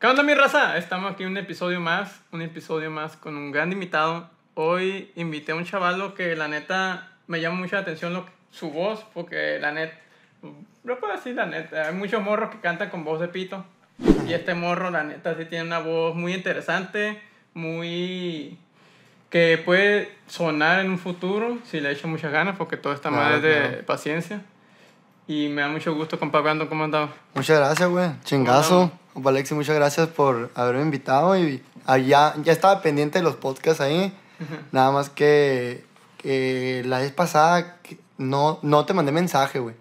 ¿Qué onda, mi raza? Estamos aquí en un episodio más, un episodio más con un gran invitado. Hoy invité a un chavalo que la neta me llama mucho la atención lo, su voz, porque la neta, lo puedo decir la neta, hay muchos morros que cantan con voz de pito. Y este morro, la neta, sí tiene una voz muy interesante, muy... que puede sonar en un futuro si le echo muchas ganas, porque todo está Claro, mal de claro. paciencia. Y me da mucho gusto, compa Brandon, ¿cómo andamos? Muchas gracias, güey. Chingazo. Alexi, muchas gracias por haberme invitado. Y allá, ya estaba pendiente de los podcasts ahí. Nada más que, que la vez pasada no, no te mandé mensaje, güey.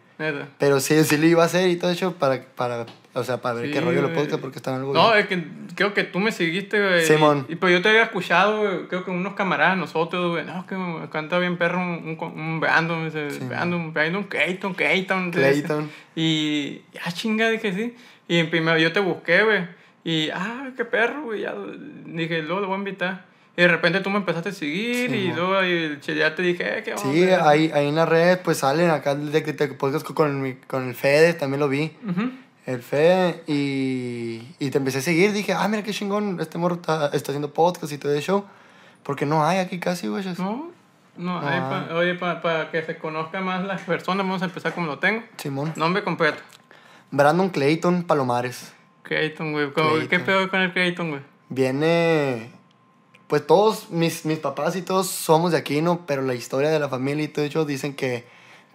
Pero sí, sí lo iba a hacer y todo eso para, para, o sea, para ver Sí, qué rollo los podcasts porque están algo No, bien. es que creo que tú me seguiste, güey. Simón. Y, y pues yo te había escuchado, güey, creo que unos camaradas nosotros, güey. No, que me canta bien perro un, un, un Brandon, dice, Sí. Brandon, Brandon Clayton, Clayton. Clayton. Y, ah, chinga, dije sí. Y primero yo te busqué, güey. Y, ah, qué perro, güey. Ya, dije, luego lo voy a invitar. Y de repente tú me empezaste a seguir y Simón. luego ahí, ya te dije, eh, qué Sí, onda. ahí, ahí en las redes pues salen acá de que te podcast con, con el Fede, también lo vi. Ujú. El Fede y, y te empecé a seguir. Dije, ah, mira qué chingón, este morro está, está haciendo podcast y todo eso. Porque no hay aquí casi, güey. No, no, ah. pa- oye, para que se conozca más las personas, vamos a empezar como lo tengo. Simón. Nombre completo. Brandon Clayton Palomares. Clayton, güey. ¿Cómo- ¿Qué pedo con el Clayton, güey? Viene. Pues todos, mis, mis papás y todos somos de aquí, ¿no? Pero la historia de la familia y todo eso dicen que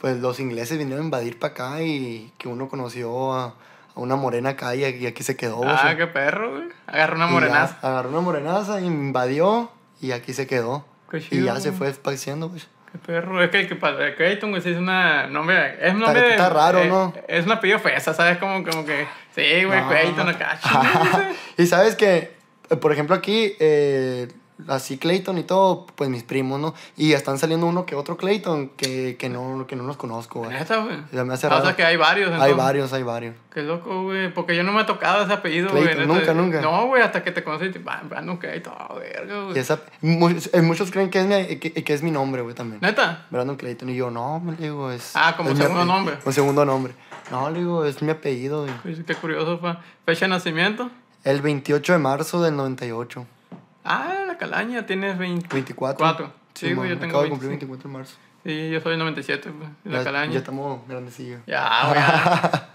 pues los ingleses vinieron a invadir para acá y que uno conoció a, a una morena acá y, y aquí se quedó. o ah, sea. qué perro, güey. Agarró una Y ya morenaza. Agarró una morenaza, invadió y aquí se quedó. Qué y chido, ya se güey. fue esparciendo, pues. Perro. Es que, que para el Clayton, güey, sí es una nombre. Es un Está- nombre. está raro, eh, ¿no? Es un apellido fresa, ¿sabes? Como, como que. Sí, güey, No. Acá. y sabes que, por ejemplo, aquí, eh, así Clayton y todo, pues mis primos, ¿no? Y ya están saliendo uno que otro Clayton que, que, no, que no los conozco, güey. Neta, güey. Ya me hace Ah, O sea raro. que hay varios. Hay entonces. varios, hay varios. Qué loco, güey. Porque yo no me ha tocado ese apellido, güey. Nunca, nunca. No, güey, hasta que te conocí. ah, Brandon Clayton, ah, verga, Y güey. esa, muchos, eh, muchos creen que es, mi, que, que es mi nombre, güey, también. Neta. Brandon Clayton. Y yo, no, me digo, es... Ah, como es mi segundo ape- nombre. Un segundo nombre. No, le digo, es mi apellido, güey. Qué curioso, pa. Fecha de nacimiento. El 28 de marzo del 98. Ah, la calaña, tienes 20. 24. Cuatro. Sí, güey, yo tengo Acabo de cumplir 25. 24 de marzo. Sí, yo soy el 97, güey. La ya, calaña. ya estamos grandecillos. Ya, güey.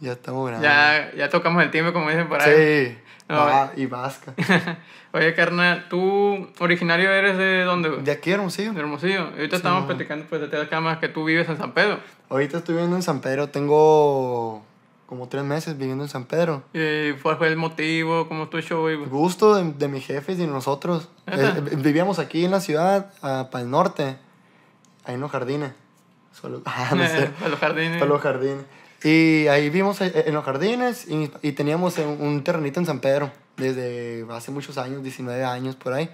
Ya, estamos grandes. ya, ya tocamos el timbre, como dicen por ahí. Sí. No, Va- y vasca. Oye, carnal, ¿tú originario eres de dónde, güey? De aquí, Hermosillo. De Hermosillo. Ahorita Sí, estamos platicando, pues, de te cámaras que tú vives en San Pedro. Ahorita estoy viviendo en San Pedro. Tengo como tres meses viviendo en San Pedro. ¿Y cuál fue el motivo? ¿Cómo estuvo el? Gusto de, de mis jefes y de nosotros. ¿Neta? Eh, vivíamos aquí en la ciudad, para el norte, ahí en los jardines. Solo, ah, no sé. A los jardines. Para los jardines. Y ahí vivimos eh, en los jardines y, y teníamos un un terrenito en San Pedro desde hace muchos años, 19 años por ahí.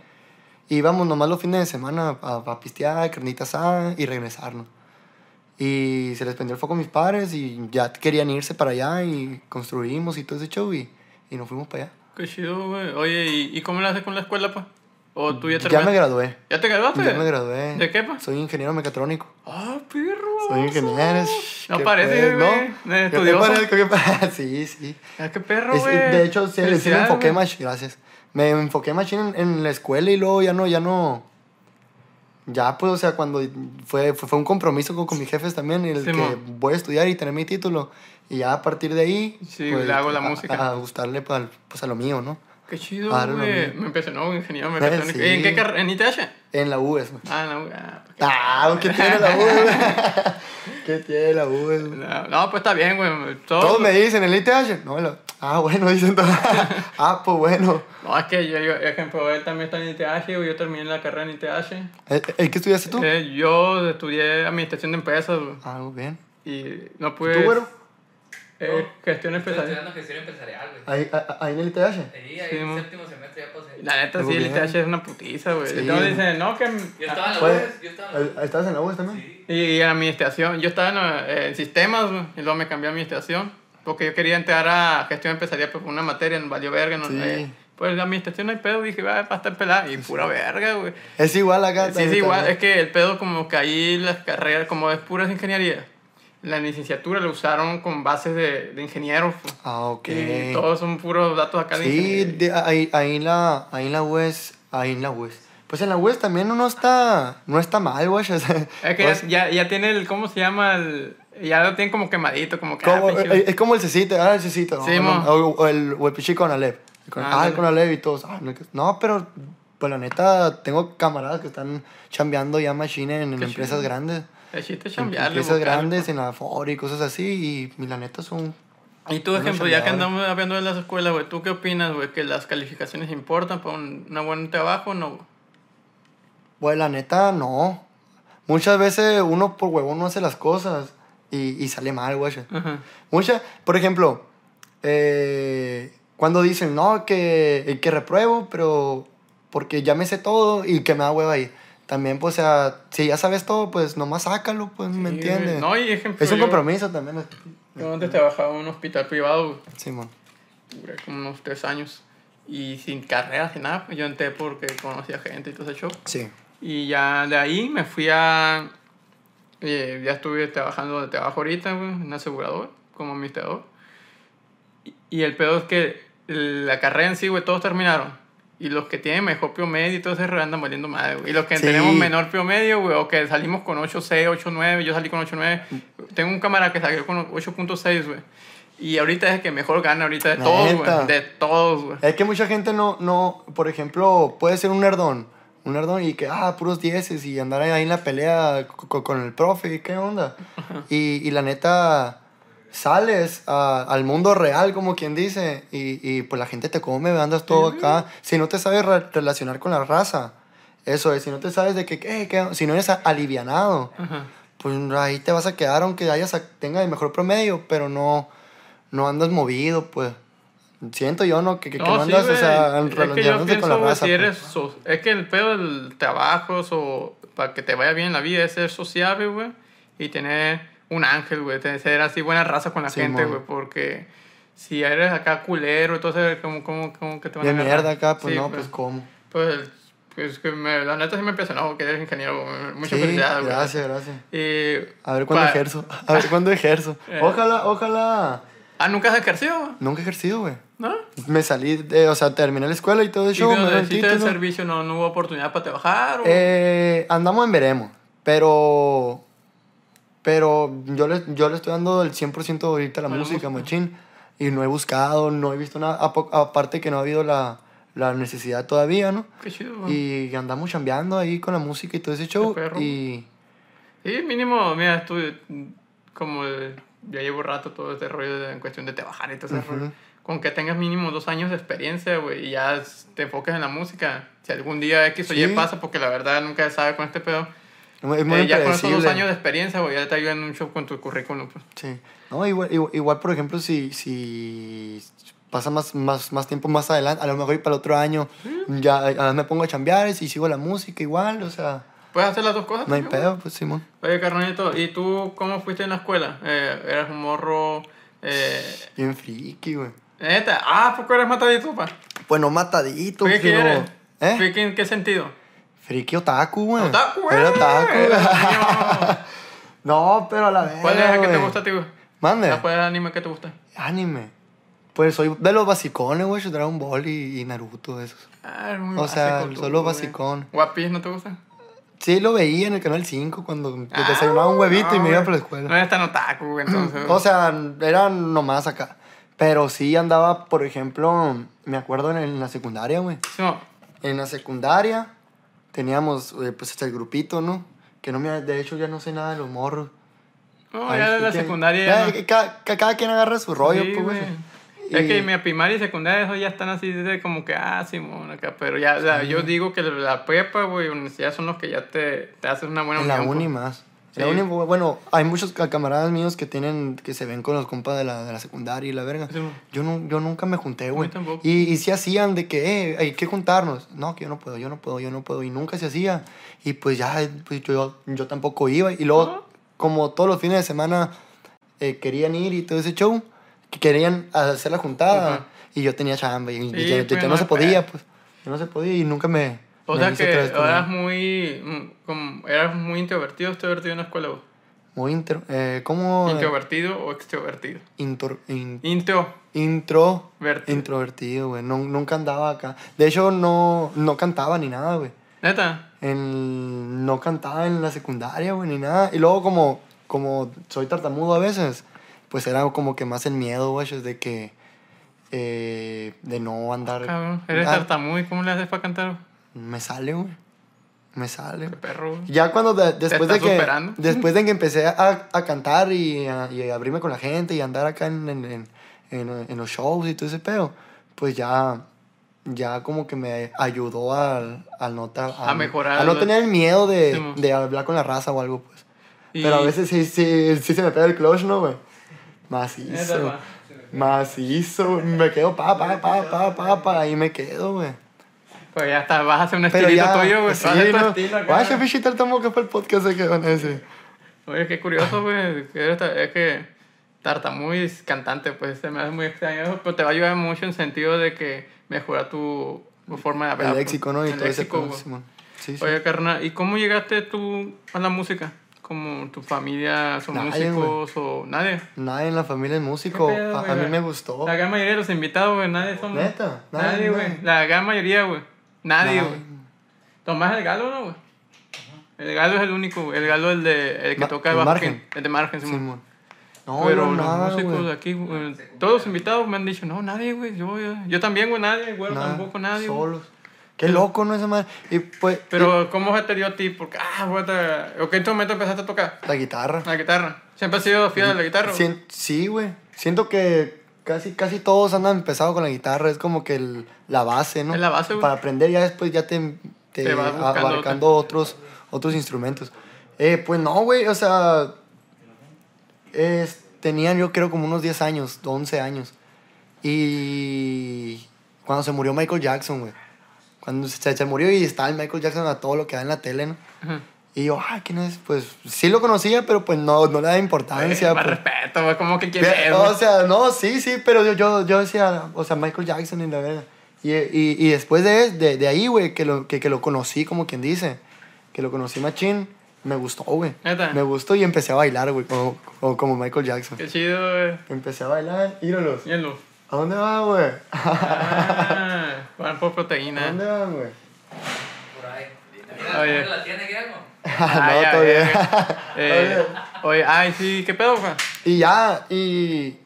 Íbamos nomás los fines de semana a, a pistear, carnita asada y regresarnos. Y se les prendió el foco a mis padres y ya querían irse para allá y construimos y todo ese show y, y nos fuimos para allá. Qué chido, güey. Oye, ¿y, y cómo le haces con la escuela, pa? ¿O tú ya Ya me terminaste? gradué. ¿Ya te graduaste? Ya me gradué. ¿De qué, pa? Soy ingeniero mecatrónico. Ah, perro. Soy ingeniero. No ¿Qué parece, pues, güey. ¿no? De ¿Qué estudioso. parezco? ¿Qué pa- Sí, sí. Ah, qué perro, güey. de hecho, sí, sí me enfoqué más, gracias. Me enfoqué más en, en la escuela y luego ya no, ya no. Ya, pues, o sea, cuando fue, fue, fue un compromiso con, con mis jefes también, el que Simón. voy a estudiar y tener mi título. Y ya a partir de ahí. Sí, le hago la a- música. A, gustarle pues, al- pues, a lo mío, ¿no? Qué chido, Ah, no, güey. no. Me impresionó, ingeniero mecatrónico. sí. ¿En qué carrera? ¿En ITH? En la UES, güey. Ah, no, ah, pues, Ah, ¿qué tiene la UES? ¿Qué tiene la UES, no, no, pues está bien, güey. Todo- Todos me dicen, ¿el ITH? No, la- Ah, bueno, dicen todos. ah, pues bueno. No, es que yo, yo, ejemplo, él también está en ITH. Yo terminé la carrera en ITH. ¿El, el qué estudiaste tú? Eh, yo estudié administración de empresas, güey. Ah, muy bien. Y no pude. ¿Tú, güero? Eh, gestión Estoy empresarial. estudiando gestión empresarial, güey. Ahí, ahí en el ITH. Ahí, ahí Sí, en mo. séptimo semestre ya pasé. La neta, sí, el. ITH es una putiza, güey. Sí. Entonces dicen, no, que. Yo estaba en la Fue- UES, yo estaba en la UES. ¿Estabas en la UES también? Sí. Y en administración, yo estaba en, eh, en sistemas, güey, y luego me cambié a administración, porque yo quería entrar a gestión empresarial, pero fue una materia en Valió Verga, no Sí. sé. Pues la administración no hay pedo, dije, va, va a estar pelada, y pura verga, güey. Es igual acá. Sí, sí, igual, también. es que el pedo como que ahí las carreras, como es puras ingeniería, la licenciatura la usaron con bases de, de ingenieros. pues. Ah, ok. Y todos son puros datos acá de Sí, de- ahí, ahí, la, ahí en la UES, ahí en la UES. Pues en la UES también no está, no está mal, güey. o sea, Es que pues, ya, ya, ya tiene el, ¿cómo se llama? El, ya lo tienen como quemadito, como que... ah, como- eh, es como el cecito, ah, el cecito. Sí, no, no, o, o el, o el pichi con Alep. Con, Ah, ah, el con Alep y todos. ah, no, no, pero pues la neta, tengo camaradas que están chambeando ya machine en, en empresas chido. grandes. Chiste chambearle, empresas buscarle, grandes, pues. en la Ford y cosas así. Y, y la neta son... Y tú, ejemplo, ya que andamos hablando de las escuelas, güey, ¿tú qué opinas, güey? ¿Que las calificaciones importan para un, buen trabajo o no? Pues la neta, no. Muchas veces uno por huevón no hace las cosas y, y sale mal, güey. Ajá. Mucha, por ejemplo, eh, cuando dicen, no, que, que repruebo, pero porque ya me sé todo y que me da hueva ahí. También, pues, o sea, si ya sabes todo, pues nomás sácalo, pues, ¿me Sí, entiendes? güey. No, y ejemplo, es un yo- compromiso también. Yo antes trabajaba en un hospital privado. Simón. duré como unos tres años. Y sin carrera, sin nada, pues yo entré porque conocía gente y todo ese show. Sí. Y ya de ahí me fui a... eh, ya estuve trabajando donde trabajo ahorita, güey, en una aseguradora, como administrador. Y, y el peor es que la carrera en sí, güey, todos terminaron. Y los que tienen mejor promedio y todo ese rollo andan valiendo madre, güey. Y los que Sí. tenemos menor promedio, güey, o que salimos con 8.6, 8.9, yo salí con 8.9. Tengo un cámara que salió con 8.6, güey. Y ahorita es el que mejor gana ahorita de todos, güey. De todos, güey. Es que mucha gente no, no, por ejemplo, puede ser un nerdón. Un nerdón y que, ah, puros dieces y andar ahí en la pelea co- co- con, el profe, ¿qué onda? Y, y la neta, sales a- al mundo real, como quien dice, y, y pues la gente te come, andas todo acá. Si no te sabes re- relacionar con la raza, eso es, si no te sabes de que, eh, que- si no eres alivianado, Ajá. pues ahí te vas a quedar aunque hayas a- tenga el mejor promedio, pero no, no andas movido, pues. Siento yo, ¿no? Que, que, que no sí, andas, o sea, es que yo relacionándote pienso, con la raza. si pues. eres so- es que el pedo del trabajo o para que te vaya bien en la vida es ser sociable, güey, y tener un ángel, güey, ser así buena raza con la Sí, gente, güey, porque si eres acá culero, entonces como como como que te van De a agarrar? mierda acá, pues Sí, no, pues cómo. pues pues que me, la neta sí me impresionó que eres ingeniero, güey. mucha Sí, felicidad, güey. gracias, gracias. Y, A ver cuándo ejerzo. A ver cuándo ejerzo. Eh. Ojalá, ojalá. Ah, nunca has ejercido? Nunca he ejercido, güey. ¿no? Me salí, de, o sea, terminé la escuela y todo Y eso. me cuando hiciste el servicio no, no hubo oportunidad para trabajar o Eh, andamos en veremos, pero pero yo le, yo le estoy dando el 100% ahorita a la A la música, música. machín. Y no he buscado, no he visto nada, aparte que no ha habido la, la necesidad todavía, ¿no? qué chido, güey. Y andamos chambeando ahí con la música y todo ese show. perro. Y Sí, mínimo, mira, estuve como el- ya llevo rato todo este rollo de- en cuestión de trabajar y todo ese Ujú. rollo. Con que tengas mínimo dos años de experiencia, güey, y ya te enfoques en la música. Si algún día X o Y Sí. pasa, porque la verdad nunca se sabe con este pedo. es muy eh, ya con esos dos años de experiencia, güey, ya te ayudan mucho con tu currículum. Pues. Sí. No, igual, igual, igual, por ejemplo, si, si pasa más, más, más tiempo más adelante, a lo mejor y para el otro año, ya ah, me pongo a chambear y sigo la música igual, o sea, Puedes hacer las dos cosas. no hay pedo, pues Simón. Oye, carnalito, ¿y tú cómo fuiste en la escuela? Eh, ¿Eras un morro? Eh, Bien friki, güey. neta, ah, ¿por qué eres matadito, pa? Pues no matadito, ¿Qué sino- eres? ¿Eh? ¿Friki ¿En qué sentido? Friki otaku, güey. Otaku, güey. Era otaku, güey. No, pero a la vez. ¿Cuál es el que te gusta a ti, güey? Mande. ¿Cuál es el anime que te gusta? Anime. Pues soy de los basicones, güey, Dragon Ball y, y Naruto, esos. Ah, es muy O sea, básico güey. basicón. ¿One Piece no te gusta? Sí, lo veía en el canal 5 cuando Ah, desayunaba un huevito y no, me iba para la escuela. No eres tan otaku, güey, entonces. O sea, era nomás acá. Pero sí andaba, por ejemplo, me acuerdo en, en la secundaria, güey. Sí. En la secundaria teníamos, eh, pues, hasta el grupito, ¿no? Que no me... De hecho, ya no sé nada de los morros. No, Ay, ya en la que- secundaria ya, ya no. cada, cada quien agarra su rollo, Sí, pues, güey. Y- Es que mi primaria y secundaria eso ya están así de como que, ah, Simón, acá. Pero ya, o sea, yo digo que la prepa, güey, universidad son los que ya te, te haces una buena En la uni pues. más. En La Sí. uni, bueno, hay muchos ca- camaradas míos que tienen, que se ven con los compas de la, de la secundaria y la verga. Sí. Yo, no, yo nunca me junté, güey. Y, y sí hacían de que, eh, hay que juntarnos. No, que yo no puedo, yo no puedo, yo no puedo. Y nunca se hacía. Y pues ya, pues yo, yo tampoco iba. Y luego, Ajá. como todos los fines de semana eh, querían ir y todo ese show, que querían hacer la juntada. Ajá. Y yo tenía chamba y, y Sí, ya pues, no, se podía, pedo. pues. Ya no se podía y nunca me... O me sea que eras muy, mm, como, eras muy introvertido, extrovertido en la escuela, güey. Muy intro... Eh, ¿Cómo? ¿Introvertido o extrovertido? Intro... in- Intro. intro... Vertido. Introvertido, güey. No, nunca andaba acá. De hecho, no, no cantaba ni nada, güey. ¿Neta? En, no cantaba en la secundaria, güey, ni nada. Y luego, como, como soy tartamudo a veces, pues era como que más el miedo, güey, de que. eh, de no andar. Cabrón, eres Ah, tartamudo y ¿cómo le haces para cantar? Me sale, güey. Me sale. Qué perro. güey. Ya cuando de- después de que superando. después de que empecé a, a cantar y a, y a abrirme con la gente y andar acá en, en, en, en- los shows y todo ese pedo, pues ya ya como que me ayudó al, al no ta- A mejorar a no tener el miedo de, Sí, de hablar con la raza o algo pues Y- pero a veces sí, sí, sí se me pega el clutch no güey macizo macizo me quedo pa pa pa pa pa pa ahí me quedo güey Pues ya está, vas a hacer un pero estilito ya tuyo, güey. sí, no. Guacha, pichita, el tomo que fue el podcast que van a decir. Oye, qué curioso, güey. Es que tartamudo cantante, pues se me hace muy extraño pero te va a ayudar mucho en sentido de que mejora tu, tu forma de hablar. El pues. léxico, ¿no? Y El todo ese léxico. Simón. Sí, sí. Oye, carnal, ¿y cómo llegaste tú a la música? ¿Como tu familia son Nadie, músicos o nadie? Nadie en la familia es músico. ¿Qué pedo, a, a mí me gustó. La gran mayoría de los invitados, güey, nadie son. ¿Neta? Nadie, güey. La gran mayoría, güey. Nadie, güey. Tomás el galo, ¿no, güey? El galo es el único, güey. El galo es el, de, el que Ma- toca el margen. El de margen, Simón. Simón. No, Pero los nada, músicos aquí, güey, todos los invitados me han dicho, no, nadie, güey. Yo, yo, yo también, güey, nadie, güey, tampoco nadie. güey". Solos. Qué loco, ¿no? Esa madre. Y pues. Pero, ¿cómo se te dio a ti? Porque, ah, te... ¿o qué instrumento empezaste a tocar? y La guitarra. La guitarra. ¿Siempre has sido fiel a la guitarra? Sien- sí, güey. Siento que casi, casi todos andan empezados con la guitarra. Es como que el- la base, ¿no? Es la base, güey. Para aprender ya después ya te, te, Te vas buscando abarcando otros, otros instrumentos. Eh, pues no, güey. O sea, es- tenían yo creo como unos 10 años, 11 años. Y cuando se murió Michael Jackson, güey. Cuando se, se murió y estaba el Michael Jackson a todo lo que da en la tele, ¿no? Ajá. Y yo, ah, ¿quién es? Pues sí lo conocía, pero pues no, no le daba importancia. Más pues. respeto, güey, ¿cómo que quién es, o güey? sea, no, sí, sí, pero yo, yo, yo decía, o sea, Michael Jackson y la verdad. Y, y, y después de, de, de ahí, güey, que lo, que, que lo conocí, como quien dice, que lo conocí machín, me gustó, güey. Me gustó y empecé a bailar, güey, como, como, Michael Jackson. Qué chido, güey. Empecé a bailar, íralos. Hielo. ¿A dónde van, güey? Ah, van por ¿A proteína. dónde van, güey? Por ahí. Oye. ¿la tiene Guillermo? Ah, no, ya, todavía. ya. Eh, oye, ay, sí, ¿qué pedo, güey? Y ya, y.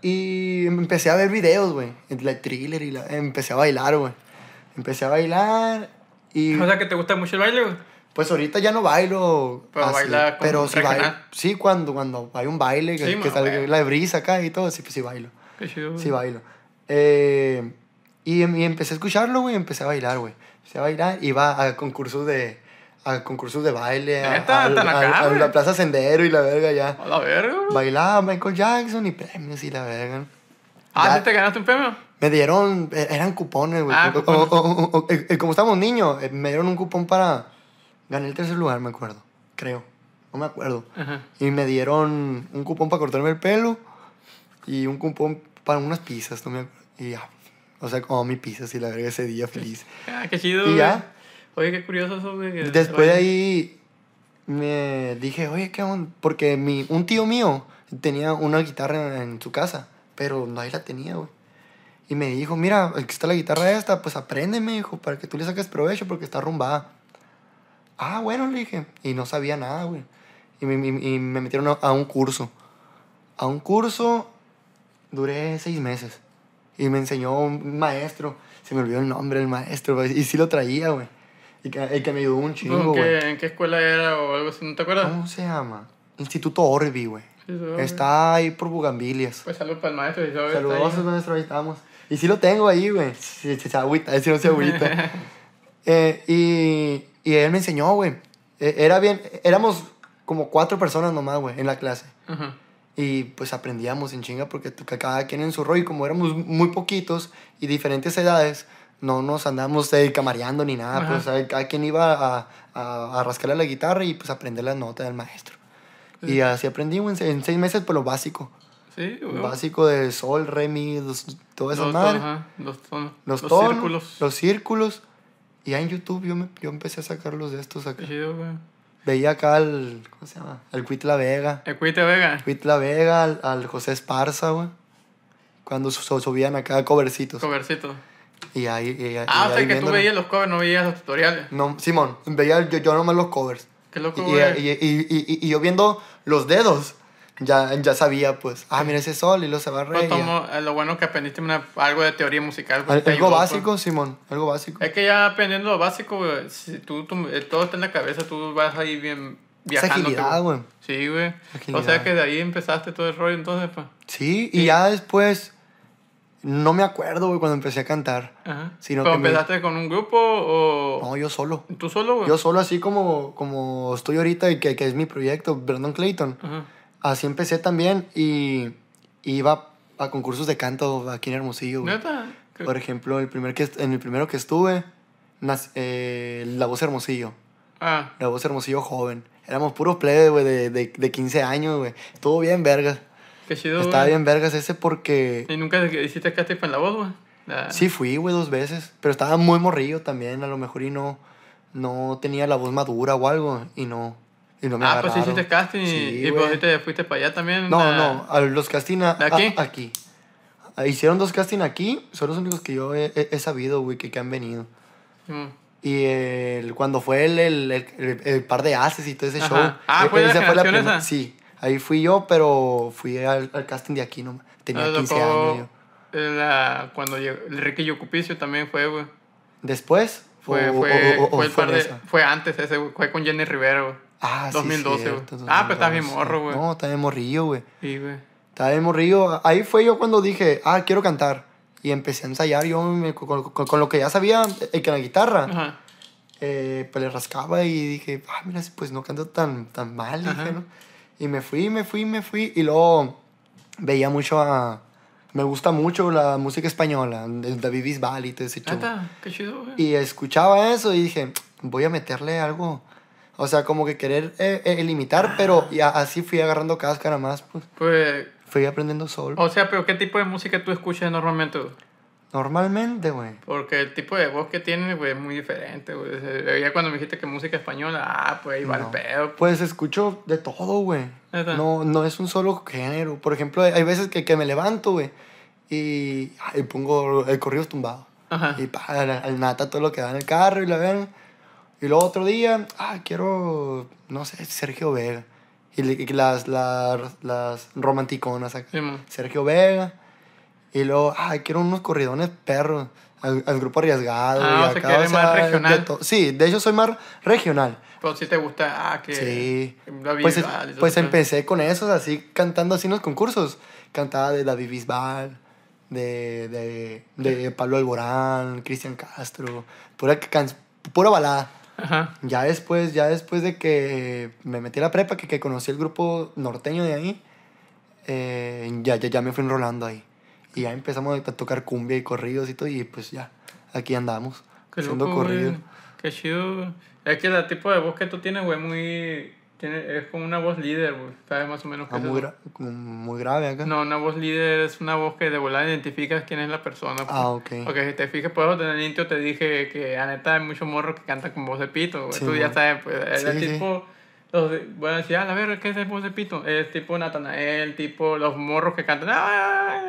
Y empecé a ver videos, güey. El thriller y la, empecé a bailar, güey. Empecé a bailar y. O sea, que te gusta mucho el baile, güey. Pues ahorita ya no bailo. Pero baila como pero sí regional. bailo. Sí, cuando, cuando hay un baile, que, Sí, que ma, sale la brisa acá y todo, sí, pues sí bailo. Qué chido, güey. Sí bailo. Eh, y, y empecé a escucharlo, güey, empecé a bailar, güey. Empecé a bailar, iba a concursos de, a concursos de baile, a, a- a- acá, a la Plaza Sendero y la verga ya. A la verga, güey. Bailaba Michael Jackson y premios y la verga. Ah, Ya ¿sí te ganaste un premio? Me dieron, eh, eran cupones, güey. Ah, cupones. o- o- o- eh, eh, como estábamos niños, eh, me dieron un cupón para... Gané el tercer lugar, me acuerdo. Creo. No me acuerdo. Ajá. Y me dieron un cupón para cortarme el pelo y un cupón para unas pizzas, no me acuerdo. Y ya. O sea, como mi pizzas y la verga ese día feliz. Ah, qué chido, Y ya. Oye, qué curioso eso, güey. Después de ahí me dije, oye, ¿qué onda? Porque mi, un tío mío tenía una guitarra en, en su casa, pero nadie la tenía, güey. Y me dijo, mira, aquí está la guitarra esta, pues apréndeme, hijo, para que tú le saques provecho porque está arrumbada. Ah, bueno, le dije. Y no sabía nada, güey. Y me, y me metieron a, a un curso. A un curso duré seis meses. Y me enseñó un maestro. Se me olvidó el nombre del maestro, Y sí lo traía, güey. Y que, y que me ayudó un chingo, ¿en güey. qué, ¿En qué escuela era o algo así? ¿No te acuerdas? ¿Cómo se llama? Instituto Orbi, güey. Sí. Está ahí por Bugambilias. Pues salud para el maestro. si Saludos, ahí. maestro, ahí estamos. Y sí lo tengo ahí, güey. Sí, sí, se agüita, ese no se agüita. Eh, y, y él me enseñó, güey. Eh, Era bien, éramos como cuatro personas nomás, güey, en la clase. Ajá. Y pues aprendíamos en chinga porque cada quien en su rollo. Y como éramos muy poquitos y diferentes edades, no nos andamos eh, camareando ni nada. Ajá. Pues eh, cada quien iba a, a, a rascarle la guitarra y pues aprender las notas del maestro. Y así aprendí en, en seis meses, pues lo básico. Sí, güey. Básico de sol, re, mi, los- todo eso Los, ajá, los, tonos, Los, los tonos, círculos. Los círculos. Y ya en YouTube yo, me, yo empecé a sacarlos de estos acá. Chido, güey. Veía acá al, ¿cómo se llama? Al Cuit La Vega. El Cuite Vega. Cuit La Vega, al, al José Esparza, güey. Cuando su- subían acá covercitos. Covercito. Y ahí, y, Ah, y o sea que tú viéndolo. veías los covers, no veías los tutoriales. No, Simón, veía yo, yo nomás los covers. Qué loco, y, y- y yo viendo los dedos, ya, ya sabía, pues, ah, mira ese sol y lo se va a reír. eh, lo bueno que aprendiste una- algo de teoría musical. pues, te Algo ayudó, básico, pues. Simón, algo básico. Es que ya aprendiendo lo básico, güey, si tú, tú- eh, todo está en la cabeza, tú vas ahí bien Esa viajando. agilidad, güey. Sí, güey. O sea que de ahí empezaste todo el rollo, entonces, pues. Sí, y ya después, no me acuerdo, güey, cuando empecé a cantar. Ajá. Sino ¿Pero que me- empezaste con un grupo o No, yo solo. tú solo, güey? Yo solo así como, como estoy ahorita y que, que es mi proyecto, Brandon Clayton. Ajá. Así empecé también y iba a concursos de canto aquí en Hermosillo. güey. ¿Neta? ¿Qué- Por ejemplo, el primer que, en el primero que estuve, eh, La Voz Hermosillo. Ah, La Voz Hermosillo joven. Éramos puros plebes, güey, de, de, de 15 años, güey. Estuvo bien vergas. qué chido, Estaba bien vergas ese porque... ¿Y nunca hiciste casting en la voz, güey? La- Sí fui, güey, dos veces. Pero estaba muy morrillo también, a lo mejor y no... No tenía la voz madura o algo y no... Y no me Ah, pues agarraron. hiciste casting y, Sí, y pues te fuiste para allá también. No, a- no, a los casting a- ¿De aquí? a- aquí. Ah, Hicieron dos casting aquí, son los únicos que yo he, he- he sabido, güey, que, que han venido. Simón. Y el, cuando fue el, el, el- el par de haces y todo ese Ajá. show. Ah, e- ¿fue la esa generación primera- esa? Sí, ahí fui yo, pero fui al, al casting de aquí, no Tenía Nos 15 tocó años yo. la- cuando llegó el Ricky Yocupicio también fue, güey. ¿Después? Fue, O- fue, o- o- fue el fue par de, fue antes ese, güey. Fue con Jenny Rivera, güey. Ah, sí, 2012, güey. cierto, Ah, pero estás bien 2012. morro, güey. No, estaba bien morrillo, güey. Sí, güey. Estaba bien morrillo. Ahí fue yo cuando dije, ah, quiero cantar. Y empecé a ensayar yo me- con, con- con lo que ya sabía, eh, que la guitarra. Ajá. eh, pues le rascaba y dije, ah, mira, pues no canto tan, tan mal, dije. ¿no? Y me fui, me fui, me fui. Y luego veía mucho a... Me gusta mucho la música española, el David Bisbal y todo ese show. Qué chido, güey. Y escuchaba eso y dije, voy a meterle algo. O sea, como que querer eh, eh, limitar, pero ya así fui agarrando cáscara más, pues. Pues, Fui aprendiendo solo. o sea, pero ¿qué tipo de música tú escuchas normalmente, güey? Normalmente, güey. Porque el tipo de voz que tiene, güey, es muy diferente, güey. Ya cuando me dijiste que música española, ah, pues ahí va No. el pedo. Pues escucho de todo, güey. No, no es un solo género. Por ejemplo, hay veces que, que me levanto, güey, y, ay, pongo el corrido tumbado. Ajá. Y pa, al, al nata todo lo que da en el carro y la ven. Y luego otro día, ah, quiero, no sé, Sergio Vega. Y, las, las, las romanticonas acá. Sí. Sergio Vega. Y luego, ah, quiero unos corridones perros. Al, al grupo arriesgado. Ah, y o sea, acá, que eres más de regional. to- Sí, de hecho soy más regional. Pero si te gusta, ah, que. Sí. David Pues, es- Bisbal pues eso. empecé con esos, así cantando así en los concursos. Cantaba de David Bisbal, de, de, de Pablo Alborán, Cristian Castro, pura, can- pura balada. Ajá. Ya después, ya después de que me metí a la prepa, que, que conocí el grupo norteño de ahí, eh, ya, ya, ya me fui enrolando ahí. Y ya empezamos a tocar cumbia y corridos y todo, y pues ya, aquí andamos, Qué haciendo loco, güey. corridos. Qué chido. Es que el tipo de voz que tú tienes, güey, muy... Tiene, es como una voz líder, güey. ¿Sabes más o menos qué Ah, es muy, gra- muy grave acá. No, una voz líder es una voz que de volada identificas quién es la persona. pues. Ah, ok. Porque si te fijas, por eso en el intro te dije que a neta hay muchos morros que cantan con voz de pito, güey. Sí, Tú ya mo. sabes, pues, es el Sí, sí. tipo... Los voy a decir, ah, a ver, ¿qué es el voz de pito? Es tipo Natanael, tipo los morros que cantan... "Ah",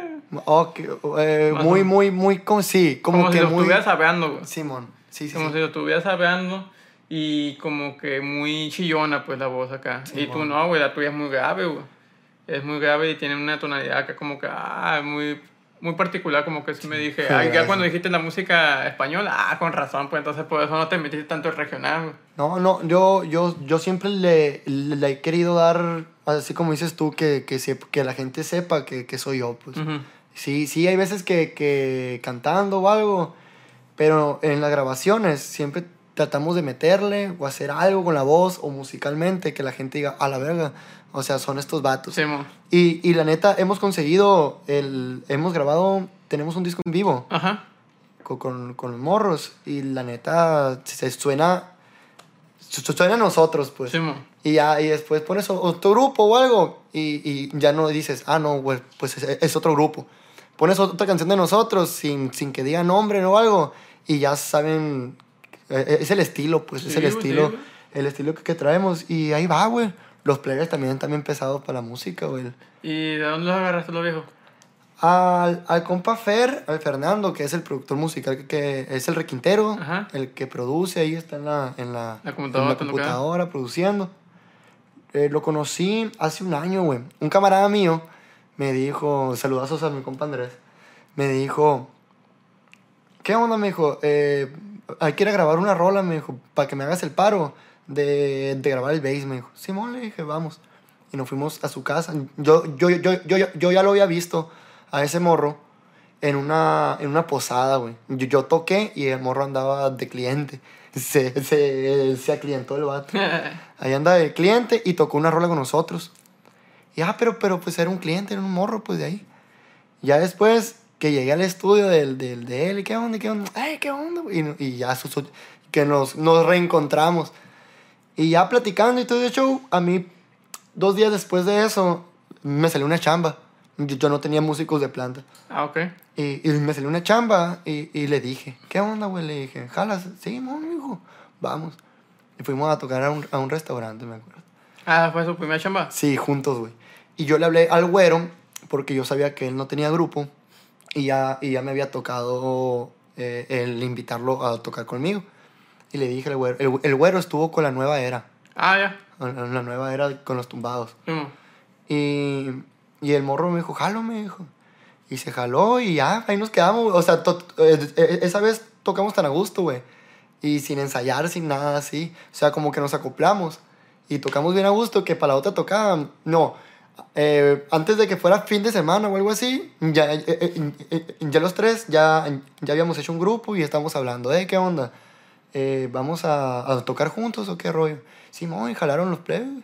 Ok, eh, Más muy, o- muy, muy, como, sí, como, Como, que si lo muy... estuvieras sabeando, güey. Simón, sí, sí, Como sí. si lo estuvieras sabeando y como que muy chillona, pues, la voz acá. Sí, y tú no, güey, la tuya es muy grave, güey. Es muy grave y tiene una tonalidad acá como que, ah, muy, muy particular, como que sí me dije. Sí, ah, ya cuando dijiste la música española, ah, con razón, pues entonces por eso no te metiste tanto el regional, güey. No, no, yo, yo, yo siempre le, le, he querido dar, así como dices tú, que, que, sep- que la gente sepa que, que soy yo, pues. Ujú. Sí, sí, hay veces que, que cantando o algo, pero en las grabaciones siempre tratamos de meterle o hacer algo con la voz o musicalmente que la gente diga, a la verga, o sea, son estos vatos. Sí. Y, y la neta, hemos conseguido, el, hemos grabado, tenemos un disco en vivo Ajá. con, con, con morros y la neta se suena, su- suena a nosotros, pues. Sí. Y ya, y después pones otro grupo o algo y, y ya no dices, ah, no, güey, pues es, es otro grupo. Pones otra canción de nosotros sin, sin que diga nombre o algo y ya saben, es el estilo, pues, es el güey, estilo. sí, el estilo que, que traemos. Y ahí va, güey. Los players también también pesados para la música, güey. ¿Y de dónde los agarraste los viejos? Al, al compa Fer, al Fernando, que es el productor musical, que, que es el requintero, Ajá. el que produce ahí, está en la, en la, La computadora, en la computadora produciendo. Eh, lo conocí hace un año, güey. Un camarada mío me dijo, saludazos a mi compa Andrés, me dijo, ¿qué onda? Me dijo, eh, hay que ir a grabar una rola, me dijo, para que me hagas el paro de, de grabar el bass, me dijo. Simón, le dije, vamos. Y nos fuimos a su casa. Yo, yo, yo, yo, yo, ya lo había visto a ese morro en una, en una posada, güey. Yo, yo toqué y el morro andaba de cliente. Se, se, se aclientó el vato. Ahí anda de cliente y tocó una rola con nosotros. Y ah, pero, pero pues era un cliente, era un morro, pues de ahí. Ya después que llegué al estudio del, del, de él, y qué onda, qué onda, ay, qué onda, güey?" y, y ya su- su- que nos, nos reencontramos. Y ya platicando y todo el show, a mí, dos días después de eso, me salió una chamba. Yo, yo no tenía músicos de planta. ah, ok. Y, y me salió una chamba y, y le dije, ¿qué onda, güey? Le dije, jalas, sí, mon, hijo, vamos. Y fuimos a tocar a un, a un restaurante, me acuerdo. Ah, fue su primera chamba. Sí, juntos, güey. Y yo le hablé al güero porque yo sabía que él no tenía grupo y ya, y ya me había tocado eh, el invitarlo a tocar conmigo. Y le dije al güero, el, el güero estuvo con la nueva era, Ah, ya. con la nueva era con los tumbados. Simón. Y, y el morro me dijo, jalo, me dijo. Y se jaló y ya, ahí nos quedamos. O sea, to- eh, eh, esa vez tocamos tan a gusto, güey. Y sin ensayar, sin nada así. O sea, como que nos acoplamos. Y tocamos bien a gusto, que para la otra tocaba. No, eh, antes de que fuera fin de semana o algo así, ya, eh, eh, eh, ya los tres ya, ya habíamos hecho un grupo y estábamos hablando, ¿eh? ¿Qué onda? Eh, ¿Vamos a, a tocar juntos o qué rollo? Simón, jalaron los plebes.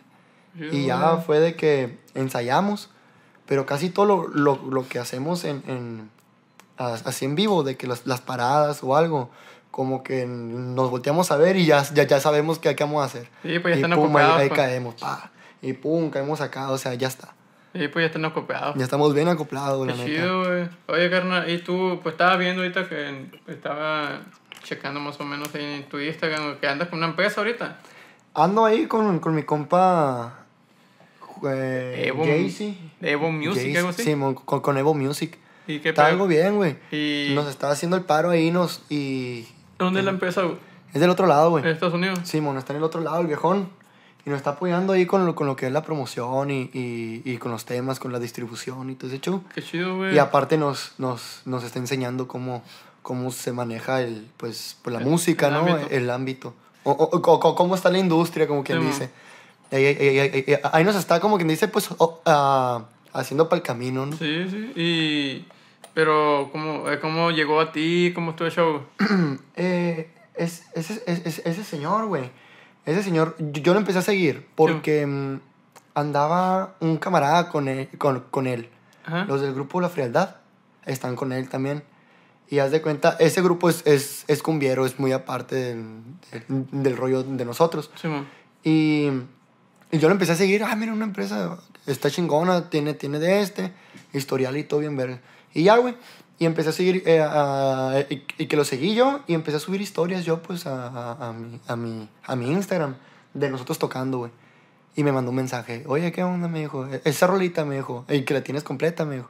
Y ya fue de que ensayamos, pero casi todo lo, lo, lo que hacemos en, en, así en vivo, de que las, las paradas o algo, como que nos volteamos a ver y ya, ya, ya sabemos qué, qué vamos a hacer. Sí, pues ya y están pum, ahí, ahí pues. caemos, pa. Y pum, caemos acá, o sea, ya está. Sí, pues ya están acoplados. Ya estamos bien acoplados, Qué la chido, güey. Oye, carnal, y tú, pues estaba viendo ahorita que estaba checando más o menos ahí en tu Instagram, que andas con una empresa ahorita. Ando ahí con, con mi compa eh, Evo. Evo Music, algo así. Sí, mon- con, con Evo Music. ¿Y qué Está algo bien, güey. ¿Y Nos está haciendo el paro ahí nos, y dónde es la empresa, güey? es del otro lado, güey. ¿En Estados Unidos? Simón está en el otro lado, el viejón. Y nos está apoyando ahí con lo, con lo que es la promoción y, y, y con los temas, con la distribución y todo ese show. Qué chido, güey. Y aparte nos, nos, nos está enseñando cómo, cómo se maneja el, pues, pues la El- música, el ¿no? ámbito. El ámbito. O, o- o- cómo está la industria, como quien Sí, dice. Ahí, ahí- ahí- ahí- ahí- ahí nos está como quien dice, pues, o- ah, haciendo para el camino, ¿no? Sí, sí. Y... Pero, ¿cómo, eh, ¿cómo llegó a ti? ¿Cómo estuvo el show? Eh, es, ese, ese, ese señor, güey. Ese señor, yo, lo empecé a seguir porque mm, andaba un camarada con él. Con, con él. Ajá. Los del grupo La Frialdad están con él también. Y haz de cuenta, ese grupo es, es, es cumbiero, es muy aparte del, del, del rollo de nosotros. Sí. Y, y yo lo empecé a seguir. Ah, mira, una empresa está chingona, tiene, tiene de este, historial y todo bien verga. Y ya, güey. Y empecé a seguir, eh, a- y, y que lo seguí yo, y empecé a subir historias yo, pues, a, a, a mi, a, mi, a mi Instagram, de nosotros tocando, güey. Y me mandó un mensaje. Oye, ¿qué onda? Me dijo. Esa rolita, me dijo. Y que la tienes completa, me dijo.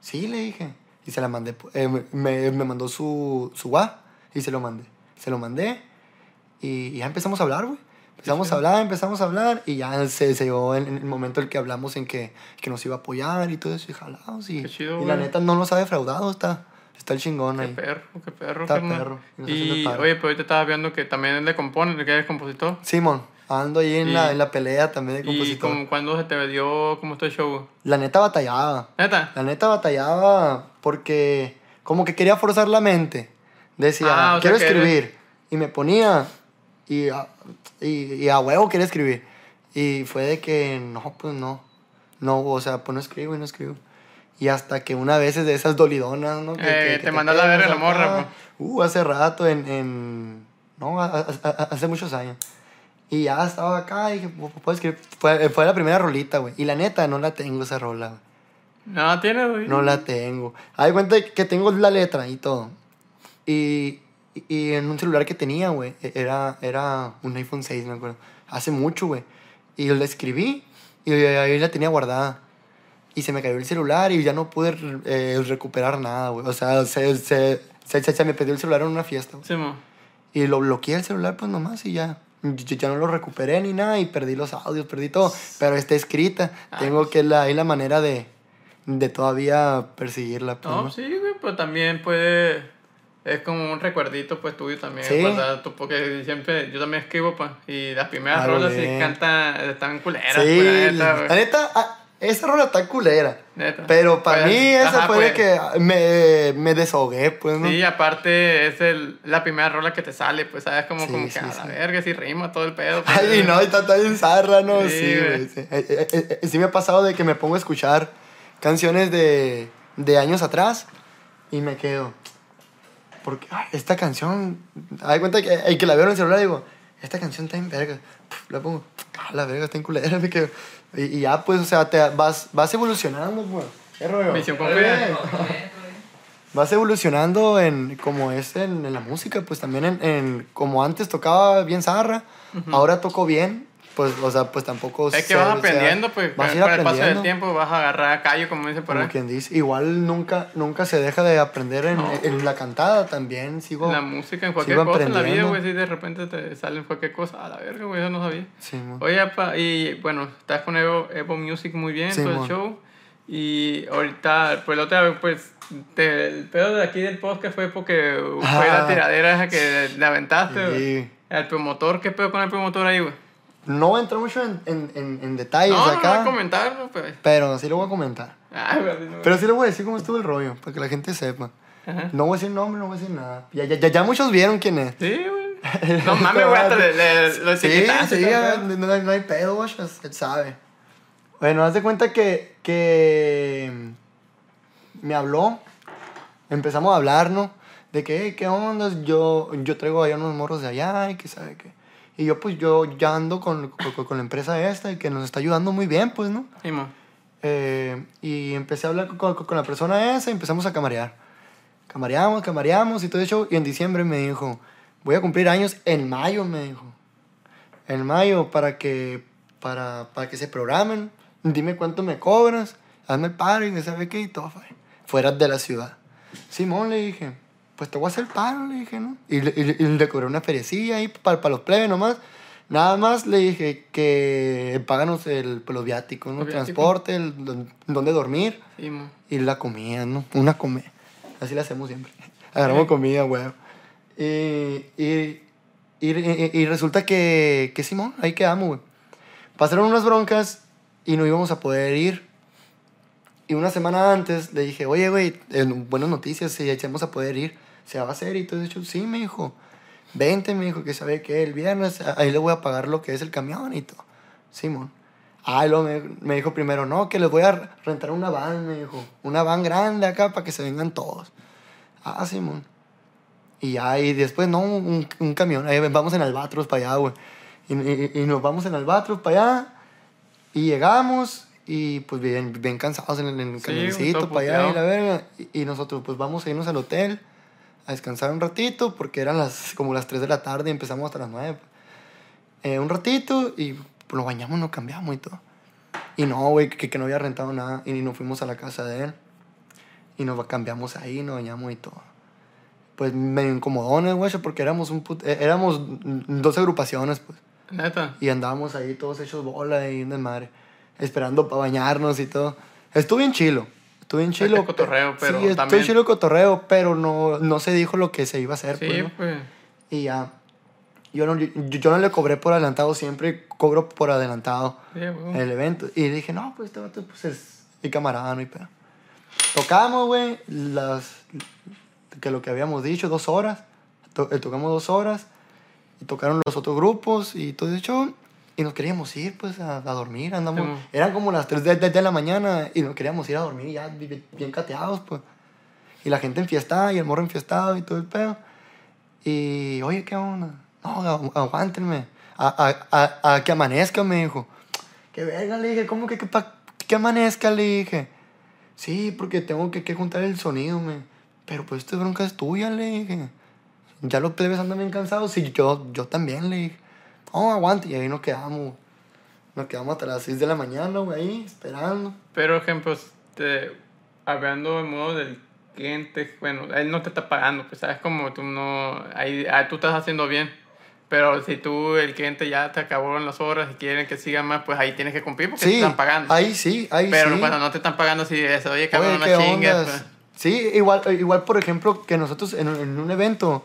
Sí, le dije. Y se la mandé. eh, me, me mandó su, su WhatsApp y se lo mandé. Se lo mandé y ya empezamos a hablar, güey. Empezamos a hablar, empezamos a hablar y ya se, se llegó en, en el momento en el que hablamos en que, que nos iba a apoyar y todo eso y jalados. Y, Qué chido, y la neta no nos ha defraudado, está, está el chingón Qué ahí. perro, qué perro. Está carnal. perro, y Y, oye, pero ahorita estabas viendo que también le compone, que eres compositor. Simón, ando ahí en, Y- la, en la pelea también de ¿Y compositor. como, cuándo se te dio cómo está el show? La neta batallaba. ¿Neta? La neta batallaba porque como que quería forzar la mente. Decía, Ah, sea quiero que escribir. Y me ponía y a, y, y a huevo quería escribir. Y fue de que, no, pues no. No, o sea, pues no escribo y no escribo. Y hasta que una vez es de esas dolidonas, ¿no? Que, Eh, que- te que manda a la pegas verga la acá. morra. Uh, hace rato, en... en no, a- a- a- hace muchos años. Y ya estaba acá y dije, "Pu- puedo escribir. Fue, fue la primera rolita, güey. Y la neta, no la tengo esa rola, güey. No, tienes, güey. No la tengo. Hay cuenta que tengo la letra y todo. Y, y en un celular que tenía, güey, e- era, era un iPhone 6, me acuerdo. hace mucho, güey. Y la escribí y ahí la tenía guardada. Y se me cayó el celular y ya no pude eh, recuperar nada, güey. O sea, se, se, se, se me perdió el celular en una fiesta. Sí. Y lo bloqueé el celular, pues nomás, y ya. Yo ya no lo recuperé ni nada, y perdí los audios, perdí todo. Pero está escrita. Ah, Tengo que la, ahí la manera de, de todavía perseguirla. Pues, No, ¿no? sí, güey, pero también puede... Es como un recuerdito, pues, tuyo también. Sí. tu- porque siempre... Yo también escribo, pues, y las primeras Ah, rolas sí cantan... Están culeras, Sí, pues, la neta, ah, esa rola está culera. Neta. Pero para Pues, mí esa ajá, fue pues, de que me, me desahogué, pues, ¿no? Sí, aparte es el, la primera rola que te sale, pues, ¿sabes? Como, Sí, como que a la verga, si rima todo el pedo. pues, Ay, no, está tan bien zarra, ¿no? Sí, eh, eh, eh, sí me ha pasado de que me pongo a escuchar canciones de, de años atrás y me quedo. Porque ay, esta canción. Hay cuenta que, eh, que la veo en el celular y digo, esta canción está en verga. Puf, La pongo, ah, la verga está en culera. Me quedo. Y, y ya, pues, o sea, te vas, vas evolucionando, pues. ¿Qué rollo? Misión vas evolucionando en como es en, en la música, pues también en, en como antes tocaba bien zarra, ahora toco bien, pues o sea, pues tampoco Es que vas o sea, aprendiendo, pues, vas a con, ir el paso del tiempo vas a agarrar callo, como dice por como ahí. quien dice, igual nunca nunca se deja de aprender en, en la cantada también, sigo La música, en cualquier cosa en la vida, güey, si de repente te salen cualquier cosa, a la verga, güey, eso no sabía. Sí. Oye, pa, y bueno, estás con Evo, Evo Music muy bien, Sí, todo el show. Y ahorita, pues la otra vez, pues, te- el pedo de aquí del podcast fue porque fue la Ah. tiradera esa que le aventaste. Sí. El promotor, ¿qué pedo con el promotor ahí, güey? No voy a entrar mucho en, en, en, en detalles No, no, no acá, voy a comentarlo, pues. pero sí lo voy a comentar. Ay, güey, no, Pero sí le voy a decir cómo estuvo el rollo, para que la gente sepa. Ajá. No voy a decir nombre, no voy a decir nada. Ya, ya, ya, muchos vieron quién es. Sí, güey. No mames, güey, hasta le, le, lo Sí, sí, no, hay- no hay pedo, guachas, él sabe. Bueno, haz de cuenta que, que me habló, empezamos a hablar, ¿no? De que, "Hey, ¿qué onda? Yo, yo traigo allá unos morros de allá y que sabe qué. Y yo, pues, yo ya ando con, con, con la empresa esta y que nos está ayudando muy bien, pues, ¿no? Sí. Eh, y empecé a hablar con, con- la persona esa y empezamos a camarear. Camareamos, camareamos y todo eso. Y en diciembre me dijo, voy a cumplir años en mayo, me dijo. En mayo para que, para, para que se programen. Dime cuánto me cobras. Hazme el y me sabe qué y todo. fue Fuera de la ciudad. Simón le dije, pues te voy a hacer el paro, le dije, ¿no? Y le, y y le cobré una feriecilla ahí para, para los plebes nomás. Nada más le dije que páganos el, pues, los viáticos, ¿no? Viáticos. Transporte, el, dónde dormir Sí, y la comida, ¿no? Una comida. Así la hacemos siempre. Agarramos comida, güey. Y, y, y, resulta que, que Simón, ahí quedamos, güey. Pasaron unas broncas y no íbamos a poder ir. Y una semana antes le dije, oye, güey, eh, buenas noticias, si echamos a poder ir, se va a hacer. Y todo eso, sí, me dijo, vente, me dijo, que sabe que el viernes, ahí le voy a pagar lo que es el camión y todo. Simón. Ah, luego me, me dijo primero, no, que les voy a rentar una van, me dijo. Una van grande acá para que se vengan todos. Ah, Simón. Y ya, y después, no, un, un camión. Ahí vamos en Albatros para allá, güey. Y, y- y nos vamos en Albatros para allá. Y llegamos y pues bien, bien cansados en el, en el Sí, camioncito para allá y la verga. Y, y nosotros pues vamos a irnos al hotel a descansar un ratito porque eran las, como las 3 de la tarde y empezamos hasta las 9. Eh, un ratito y pues, nos bañamos, nos cambiamos y todo. Y no, güey, que, que no había rentado nada y nos fuimos a la casa de él. Y nos cambiamos ahí, nos bañamos y todo. Pues medio incomodones, güey, porque éramos, un put- eh, éramos dos agrupaciones, pues. Neta. Y andábamos ahí todos hechos bola y de madre, esperando para bañarnos y todo. Estuvo bien chilo. Estuvo bien chilo. Este cotorreo, pero Sí, estuvo chilo cotorreo, pero no, no se dijo lo que se iba a hacer, Sí, pues, ¿no? pues. Y ya. Yo no, yo, yo no le cobré por adelantado, siempre cobro por adelantado Sí, güey. el evento. Y dije, no, pues este vato pues, es mi camarada, no hay pedo. Tocamos, güey, las. que lo que habíamos dicho, dos horas. To- eh, tocamos dos horas. Y tocaron los otros grupos y todo eso. Y nos queríamos ir, pues, a, a dormir. Andamos, Sí, eran como las 3 de, de- de la mañana y nos queríamos ir a dormir ya bi- bien, cateados, pues. Y la gente enfiestada y el morro enfiestado y todo el pedo. Y, oye, ¿qué onda? No, agu- aguántenme. A, a, a, a que amanezca, me dijo. Que verga, le dije, ¿cómo que, que, pa- que amanezca? Le dije. Sí, porque tengo que, que juntar el sonido, me. Pero pues esta bronca es tuya, le dije. Ya los plebes andan bien cansados y yo, yo también, le dije. No, aguante. Y ahí nos quedamos. Nos quedamos hasta las 6 de la mañana, güey, ahí, esperando. Pero, ejemplo, este, hablando de modo del cliente, bueno, él no te está pagando, pues sabes como tú no, ahí, ah, tú estás haciendo bien. Pero si tú, el cliente ya te acabó en las horas y quieren que siga más, pues ahí tienes que cumplir porque te Sí, están pagando. ahí sí, ahí Pero sí. cuando no te están pagando, si es, oye, cabrón, no ¿qué chingues. ondas? Pues. Sí, igual, igual, por ejemplo, que nosotros en, en un evento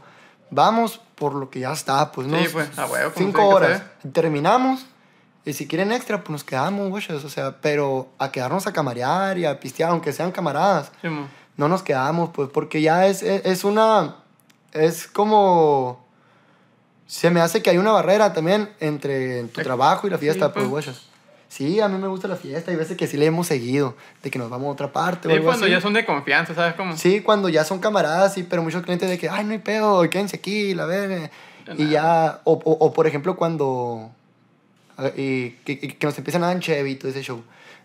vamos por lo que ya está, pues, ¿no? Sí, pues, a huevo, Cinco horas. Terminamos. Y si quieren extra, pues nos quedamos, güey. O sea, pero a quedarnos a camarear y a pistear, aunque sean camaradas, Sí, no nos quedamos, pues, porque ya es, es, es una. Es como. Se me hace que hay una barrera también entre tu trabajo y la fiesta, sí, pues, pues. güey. Sí, a mí me gusta la fiesta. Hay veces que sí le hemos seguido, de que nos vamos a otra parte o Sí, algo cuando así. ya son de confianza, ¿sabes cómo? Sí, cuando ya son camaradas, sí, pero muchos clientes de que, ay, no hay pedo, quédense aquí, la verga. Y nada. ya, o, o, o, por ejemplo, cuando ah, y que, que- nos empiezan a dar cheve y todo ese show.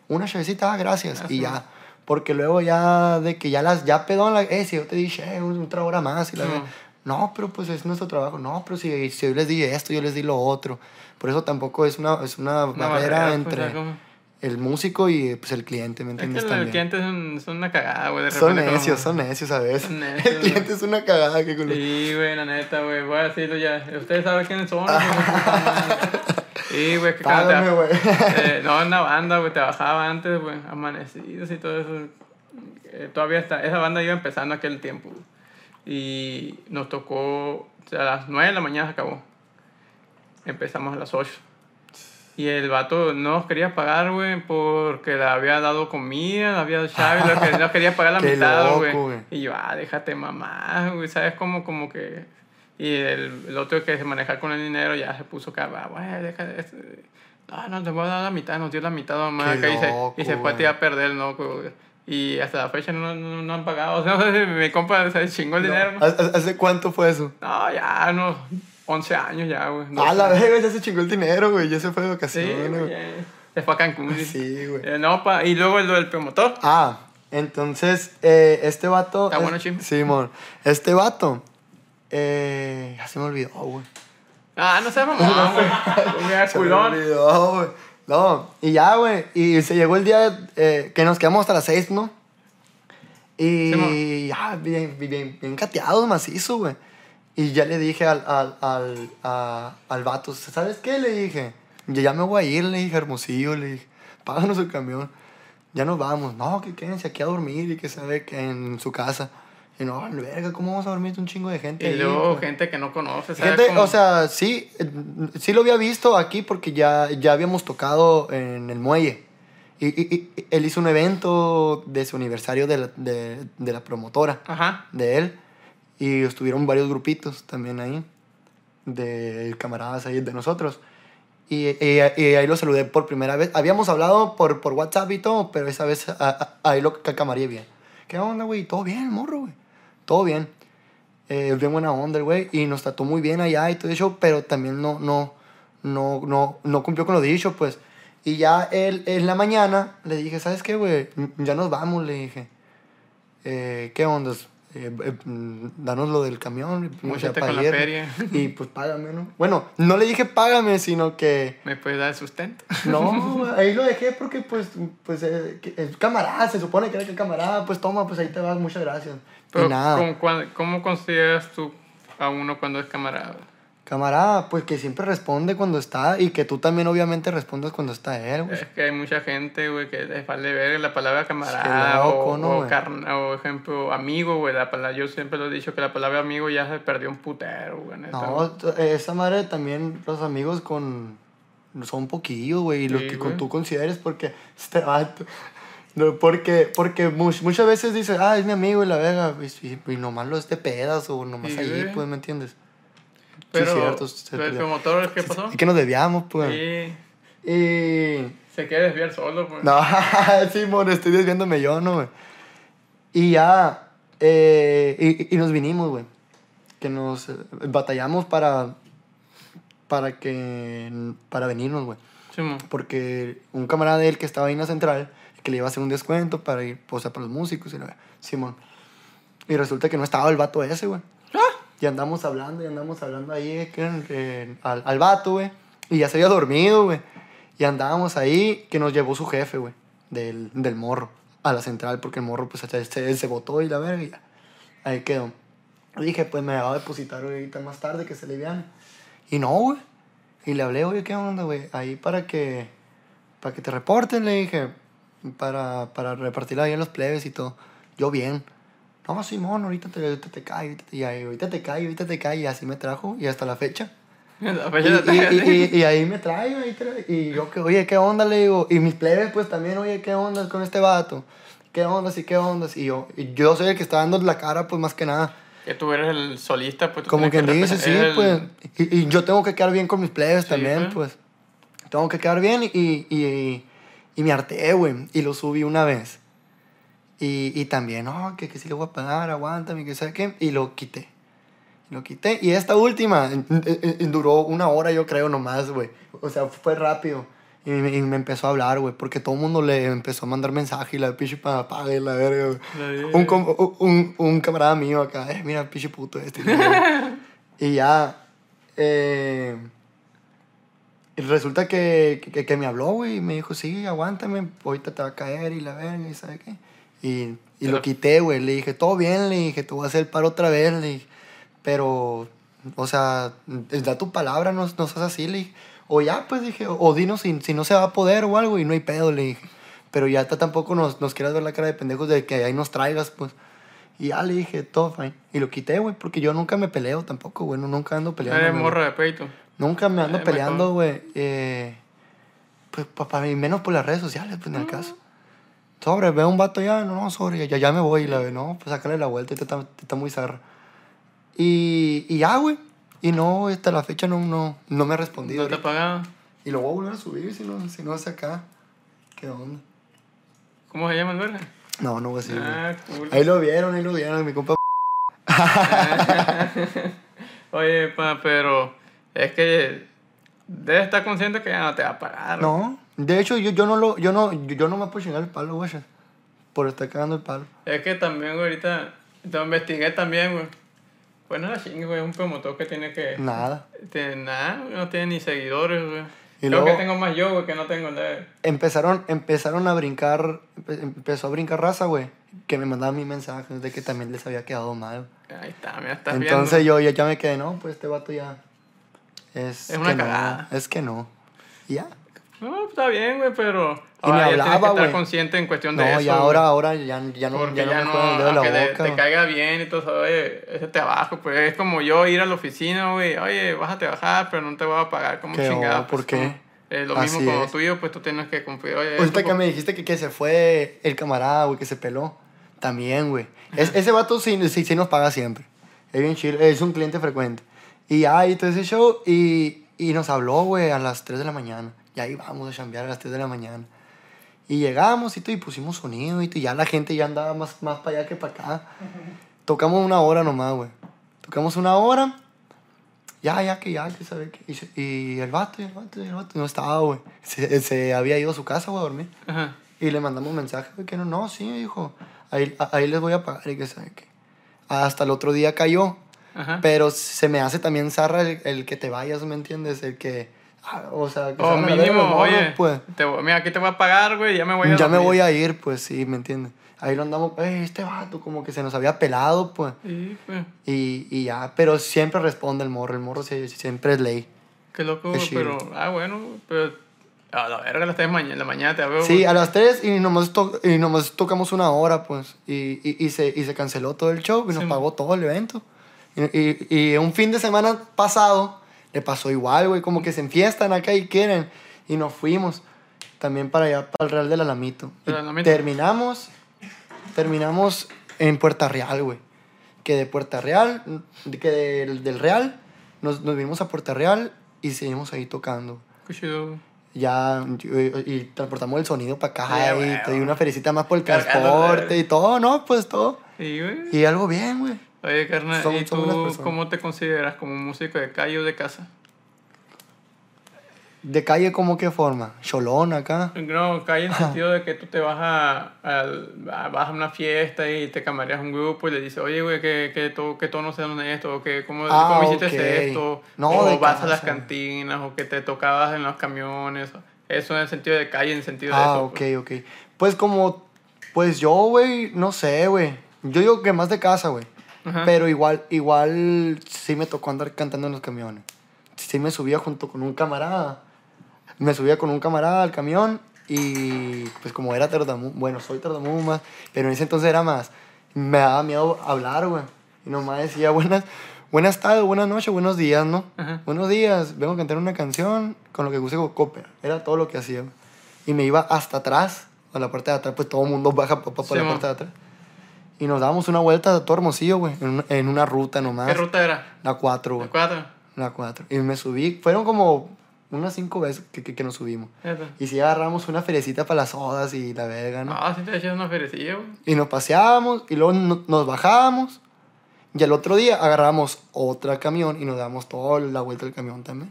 Una chevecita, ah, gracias, Ah, y ya. Porque luego ya, de que ya las, ya pedón, la, eh, si yo te dije, otra hora más, y la Sí. verga. No, pero pues es nuestro trabajo. No, pero si, si yo les di esto, yo les di lo otro. Por eso tampoco es una, es una, Una barrera, pues, entre el músico y pues, el cliente, ¿me Es que entiendes? el cliente es, un- es una cagada, güey. de Son repente como- necios, son necios a veces. Necios, El cliente es una cagada que culo. Sí, güey, la neta, güey. Voy a decirlo ya. Ustedes saben quiénes son. madre. Sí, güey, te- güey. eh, No, en la banda, güey, trabajaba antes, güey. Amanecidos y todo eso. Eh, todavía está. Esa banda iba empezando aquel tiempo. Y nos tocó. o sea, a las 9 de la mañana se acabó. Empezamos a las 8. Y el vato no nos quería pagar, güey, porque le había dado comida, le había dado chave, no quería pagar la mitad, güey. Y yo, ah, déjate mamá, güey, ¿sabes cómo? Como que... Y el, el otro que se maneja con el dinero ya se puso que, ah, güey, déjate... esto". No, no, te voy a dar la mitad, nos dio la mitad nomás acá y se, loco, y se fue a tirar a perder, ¿no? Y hasta la fecha no, no, no han pagado. O sea, no mi compa se chingó el dinero. ¿no? ¿Hace hace cuánto fue eso? No, ya, unos 11 años ya, güey. Ah, la vez verga, ya se chingó el dinero, güey. Ya se fue de Sí, vacaciones, güey, güey. Se fue a Cancún. Sí, güey. Eh, no, pa, y luego el del promotor. Ah, entonces, eh, este vato. Está es- bueno, chim. Simón. Este vato. Eh, ya se me olvidó, güey. Ah, no sé, mamá, güey. Mira, Se me culón. olvidó, güey. No, y ya, güey. Y se llegó el día eh, que nos quedamos hasta las seis, ¿no? Y Simón. ya, bien, bien, bien cateados, macizo, güey. Y ya le dije al, al, al, a- al vato, ¿sabes qué? Le dije, ya, ya me voy a ir, le dije, hermosillo, le dije, páganos el camión. Ya nos vamos. No, que quédense aquí a dormir y que sabe que en su casa. Y no, verga, ¿cómo vamos a dormir un chingo de gente Y ahí, luego pues? gente que no conoce, ¿sabes? Gente, Como- o sea, sí, sí lo había visto aquí porque ya, ya habíamos tocado en el muelle. Y, y- y él hizo un evento de su aniversario de la, de, de la promotora, Ajá. de él. Y estuvieron varios grupitos también ahí, de camaradas ahí de nosotros. Y, y- y ahí lo saludé por primera vez. Habíamos hablado por, por WhatsApp y todo, pero esa vez a- a- ahí lo camaría bien. ¿Qué onda, güey? ¿Todo bien, morro, güey? Todo bien. Eh, bien buena onda güey y nos trató muy bien allá y todo eso, pero también no, no, no, no, no cumplió con lo dicho, pues. Y ya él, en la mañana le dije, ¿sabes qué, güey? Ya nos vamos, le dije. Eh, ¿Qué onda? Eh, eh, mm, danos lo del camión. o sea, Múchate pa' con la feria. Y pues págame, ¿no? Bueno, no le dije págame, sino que... ¿Me puedes dar el sustento? No, ahí lo dejé porque pues, pues eh, es camarada, se supone que era que camarada, pues toma, pues ahí te vas, muchas gracias. Pero, y nada. ¿cómo, ¿cómo consideras tú a uno cuando es camarada? Camarada, pues que siempre responde cuando está y que tú también obviamente respondes cuando está él, güey. Es que hay mucha gente, güey, que les vale ver la palabra camarada loco, o, ¿no, o, güey? carna- o ejemplo, amigo, güey. La palabra, yo siempre lo he dicho que la palabra amigo ya se perdió un putero, güey. No, esa madre también los amigos con... Son poquillos, güey, y lo Sí, que güey. con, tú consideres porque este. No, porque, porque much- muchas veces dices, ah, es mi amigo y la verga, y, y, y nomás lo es de pedas o nomás Sí, güey. pues, ¿me entiendes? Pero, sí, cierto. pero el perdió. promotor, ¿qué pasó? Y que nos debíamos, pues. Sí, Y... se quiere desviar solo, pues. No, Simón, estoy desviándome yo, ¿no, güey? Y ya, eh, y, y nos vinimos, güey. Que nos eh, batallamos para, para que, para venirnos, güey. Sí. Porque un camarada de él que estaba ahí en la central, que le iba a hacer un descuento para ir, o sea, para los músicos y la Simón. Y resulta que no estaba el vato ese, güey. Y andamos hablando, y andamos hablando ahí que, al, al vato, güey. Y ya se había dormido, güey. Y andábamos ahí, que nos llevó su jefe, güey, del, del morro, a la central, porque el morro, pues, se, se, botó y la verga, y ya. Ahí quedó. Dije, pues, me va a depositar ahorita más tarde, que se le vean. Y no, güey. Y le hablé, oye, ¿qué onda, güey? Ahí para que, para que te reporten, le dije, para, para repartir ahí a los plebes y todo. Yo bien. No, Simón, ahorita te, ahorita te cae, ahorita te, y ahí, ahorita te cae, ahorita te cae, y así me trajo, y hasta la fecha. La Y, y- y- y- ahí me trae, ahí trae, y yo que, oye, ¿qué onda? Le digo, y mis plebes pues también, oye, ¿qué onda con este vato? ¿Qué onda? Sí, ¿qué onda? Y yo, y yo soy el que está dando la cara, pues más que nada. Que tú eres el solista, pues tú Como quien que dice, sí, el- pues. Y, yo tengo que quedar bien con mis plebes Sí, también, pues. pues. Tengo que quedar bien y, y, y me harté, güey. Y lo subí una vez. Y, y también, no, que, que sí le voy a pagar, aguántame, que sé qué. Y lo quité. Lo quité. Y esta última en- en- en- duró una hora, yo creo, nomás, güey. O sea, fue rápido. Y me, y me empezó a hablar, güey. Porque todo el mundo le empezó a mandar mensaje y la pinche para pague la verga, Un, un, un camarada mío acá, eh, mira, pinche puto este. y ya, eh, y resulta que, que, que me habló, güey, y me dijo, sí, aguántame, ahorita te va a caer y la verga, y sabe qué. Y, y lo quité, güey, le dije, todo bien, le dije, te voy a hacer el paro otra vez, le dije, pero, o sea, da tu palabra, no, no seas así, le dije. O ya, pues dije, o dinos si, si no se va a poder o algo, y no hay pedo, le dije. Pero ya ta- tampoco nos, nos quieras ver la cara de pendejos de que ahí nos traigas, pues. Y ya le dije, todo fine. Y lo quité, güey, porque yo nunca me peleo tampoco, güey. no- Nunca ando peleando. Eres morro de peito. Nunca me ando Eh, peleando, güey. Eh, pues para mí, menos por las redes sociales, pues en el caso. Sobre, veo un vato ya, no, no, sobre, ya, ya me voy. Y la ve, no, pues sácale la vuelta, este está, este está muy zarra. Y, y ya, güey. Y no, hasta la fecha no, no, no me ha respondido. No te pagaban. Y lo voy a volver a subir si no, si no hace acá. ¿Qué onda? ¿Cómo se llama el verga? No, no voy a decir. Ah, cool. Ahí lo vieron, ahí lo vieron, mi compa. Oye, pa, pero es que debes estar consciente que ya no te va a pagar. No, de hecho, yo, yo no lo, yo no, yo, yo no me puedo chingar el palo, güey. Por estar cagando el palo. Es que también, güey, ahorita te investigué también, güey. Pues no la chingue, güey, es un promotor que tiene que... Nada. Tiene nada, güey, no tiene ni seguidores, güey. Y Creo luego- que tengo más yo, güey, que no tengo de... Empezaron, empezaron a brincar, empe- empezó a brincar raza, güey. Que me mandaban mis mensajes de que también les había quedado mal. Ahí está, mira, estás Entonces viendo. yo ya, ya me quedé, no, pues este vato ya. Es, Es una que no, cagada. es que no. Y ya. No, está bien, güey, pero... Y me ahora ya tienes que hablaba, estar güey. consciente en cuestión de No, eso. ya ahora, güey. ahora ya, ya no, Porque ya no, ya no no, me el dedo de la te- boca. te, güey. caiga bien y todo oye, ese trabajo, pues es como yo ir a la oficina, güey, oye, bájate a bajar, pero no te voy a pagar como ¿Qué chingada. onda? ¿Por pues, qué? eh, lo Así mismo con lo tuyo, pues tú tienes que cumplir, oye, Ahorita que me dijiste que, que se fue el camarada, güey, que se peló. También, güey. Es- ese vato sí, sí, sí nos paga siempre. Es bien chido, es un cliente frecuente. Y ya, y todo ese show, y, y nos habló, güey, a las 3 de la mañana. Y ahí vamos a chambear a las 3 de la mañana. Y llegamos y, todo, y pusimos sonido y, todo, y ya la gente ya andaba más, más para allá que para acá. Tocamos una hora nomás, güey. Tocamos una hora. Ya, ya, que ya, que sabe que. Y, y el vato, y el vato, y el vato no estaba, güey. Se, se había ido a su casa, güey, a dormir. Y le mandamos un mensaje, güey, que no, no, sí, dijo. Ahí, ahí les voy a pagar y que sabe qué. Hasta el otro día cayó. Ajá. Pero se me hace también zarra el, el que te vayas, ¿me entiendes? El que. ah, o sea, que O a los mínimo, morros, oye, pues. te mira, aquí te voy a pagar, güey, ya me voy a Ya me dormir. voy a ir, pues sí, ¿me entiendes? Ahí lo andamos, eh, este vato como que se nos había pelado, pues. Sí, pues, Y, y ya, pero siempre responde el morro, el morro siempre es ley. qué loco, chido. pero, ah, bueno, pero, a la verga, las 3 de mañana, la mañana te veo. Sí, güey. a las 3 y nomás, to- y nomás tocamos una hora, pues. Y, y, y se, y se canceló todo el show y nos Sí. pagó todo el evento. Y, y, un fin de semana pasado le pasó igual, güey. Como que se enfiestan acá y quieren. Y nos fuimos también para allá, para el Real del Alamito. Y Del Alamito. terminamos, terminamos en Puerta Real, güey. Que de Puerta Real, que del, del Real, nos, nos vinimos a Puerta Real y seguimos ahí tocando Qué chido, ya y, transportamos el sonido para acá Sí, y, güey. y una felicita más por el Cargándole. transporte y todo, ¿no? Pues todo. Sí. Y algo bien, güey. Oye, carnal, Son- ¿y tú cómo te consideras? ¿Como un músico de calle o de casa? ¿De calle como qué forma? ¿Cholón acá? No, cae en el sentido de que tú te vas a, a- vas a una fiesta y te camareas un grupo y le dices, oye, güey, ¿qué, qué, to- qué tonos eran esto? O que, ¿Cómo, Ah, cómo hiciste esto? No, o vas a las cantinas o que te tocabas en los camiones. Eso en el sentido de calle, en el sentido de Ah, eso. ok, pues. ok. Pues como, pues yo, güey, no sé, güey. Yo digo que más de casa, güey. Ajá. Pero igual, igual sí me tocó andar cantando en los camiones. Sí me subía junto con un camarada. Me subía con un camarada al camión y pues como era tartamudo, bueno, soy tartamudo más, pero en ese entonces era más, me daba miedo hablar, güey. Y nomás decía buenas, buenas tardes, buenas noches, buenos días, ¿no? Ajá. Buenos días, vengo a cantar una canción con lo que puse Coper. Era todo lo que hacía. Y me iba hasta atrás, a la parte de atrás, pues todo el mundo baja por, por Sí, la mo. parte de atrás. Y nos dábamos una vuelta a todo Hermosillo, güey, en, una- en una ruta nomás. ¿Qué ruta era? La 4, ¿De güey. cuatro? La 4. Y me subí, fueron como unas 5 veces que, que, que nos subimos. Neta. Y sí agarramos una ferecita para las sodas y la verga, ¿no? Ah, sí te echas una ferecilla, güey. Y nos paseábamos y luego no- nos bajábamos. Y al otro día agarramos otra camión y nos damos toda la vuelta del camión también.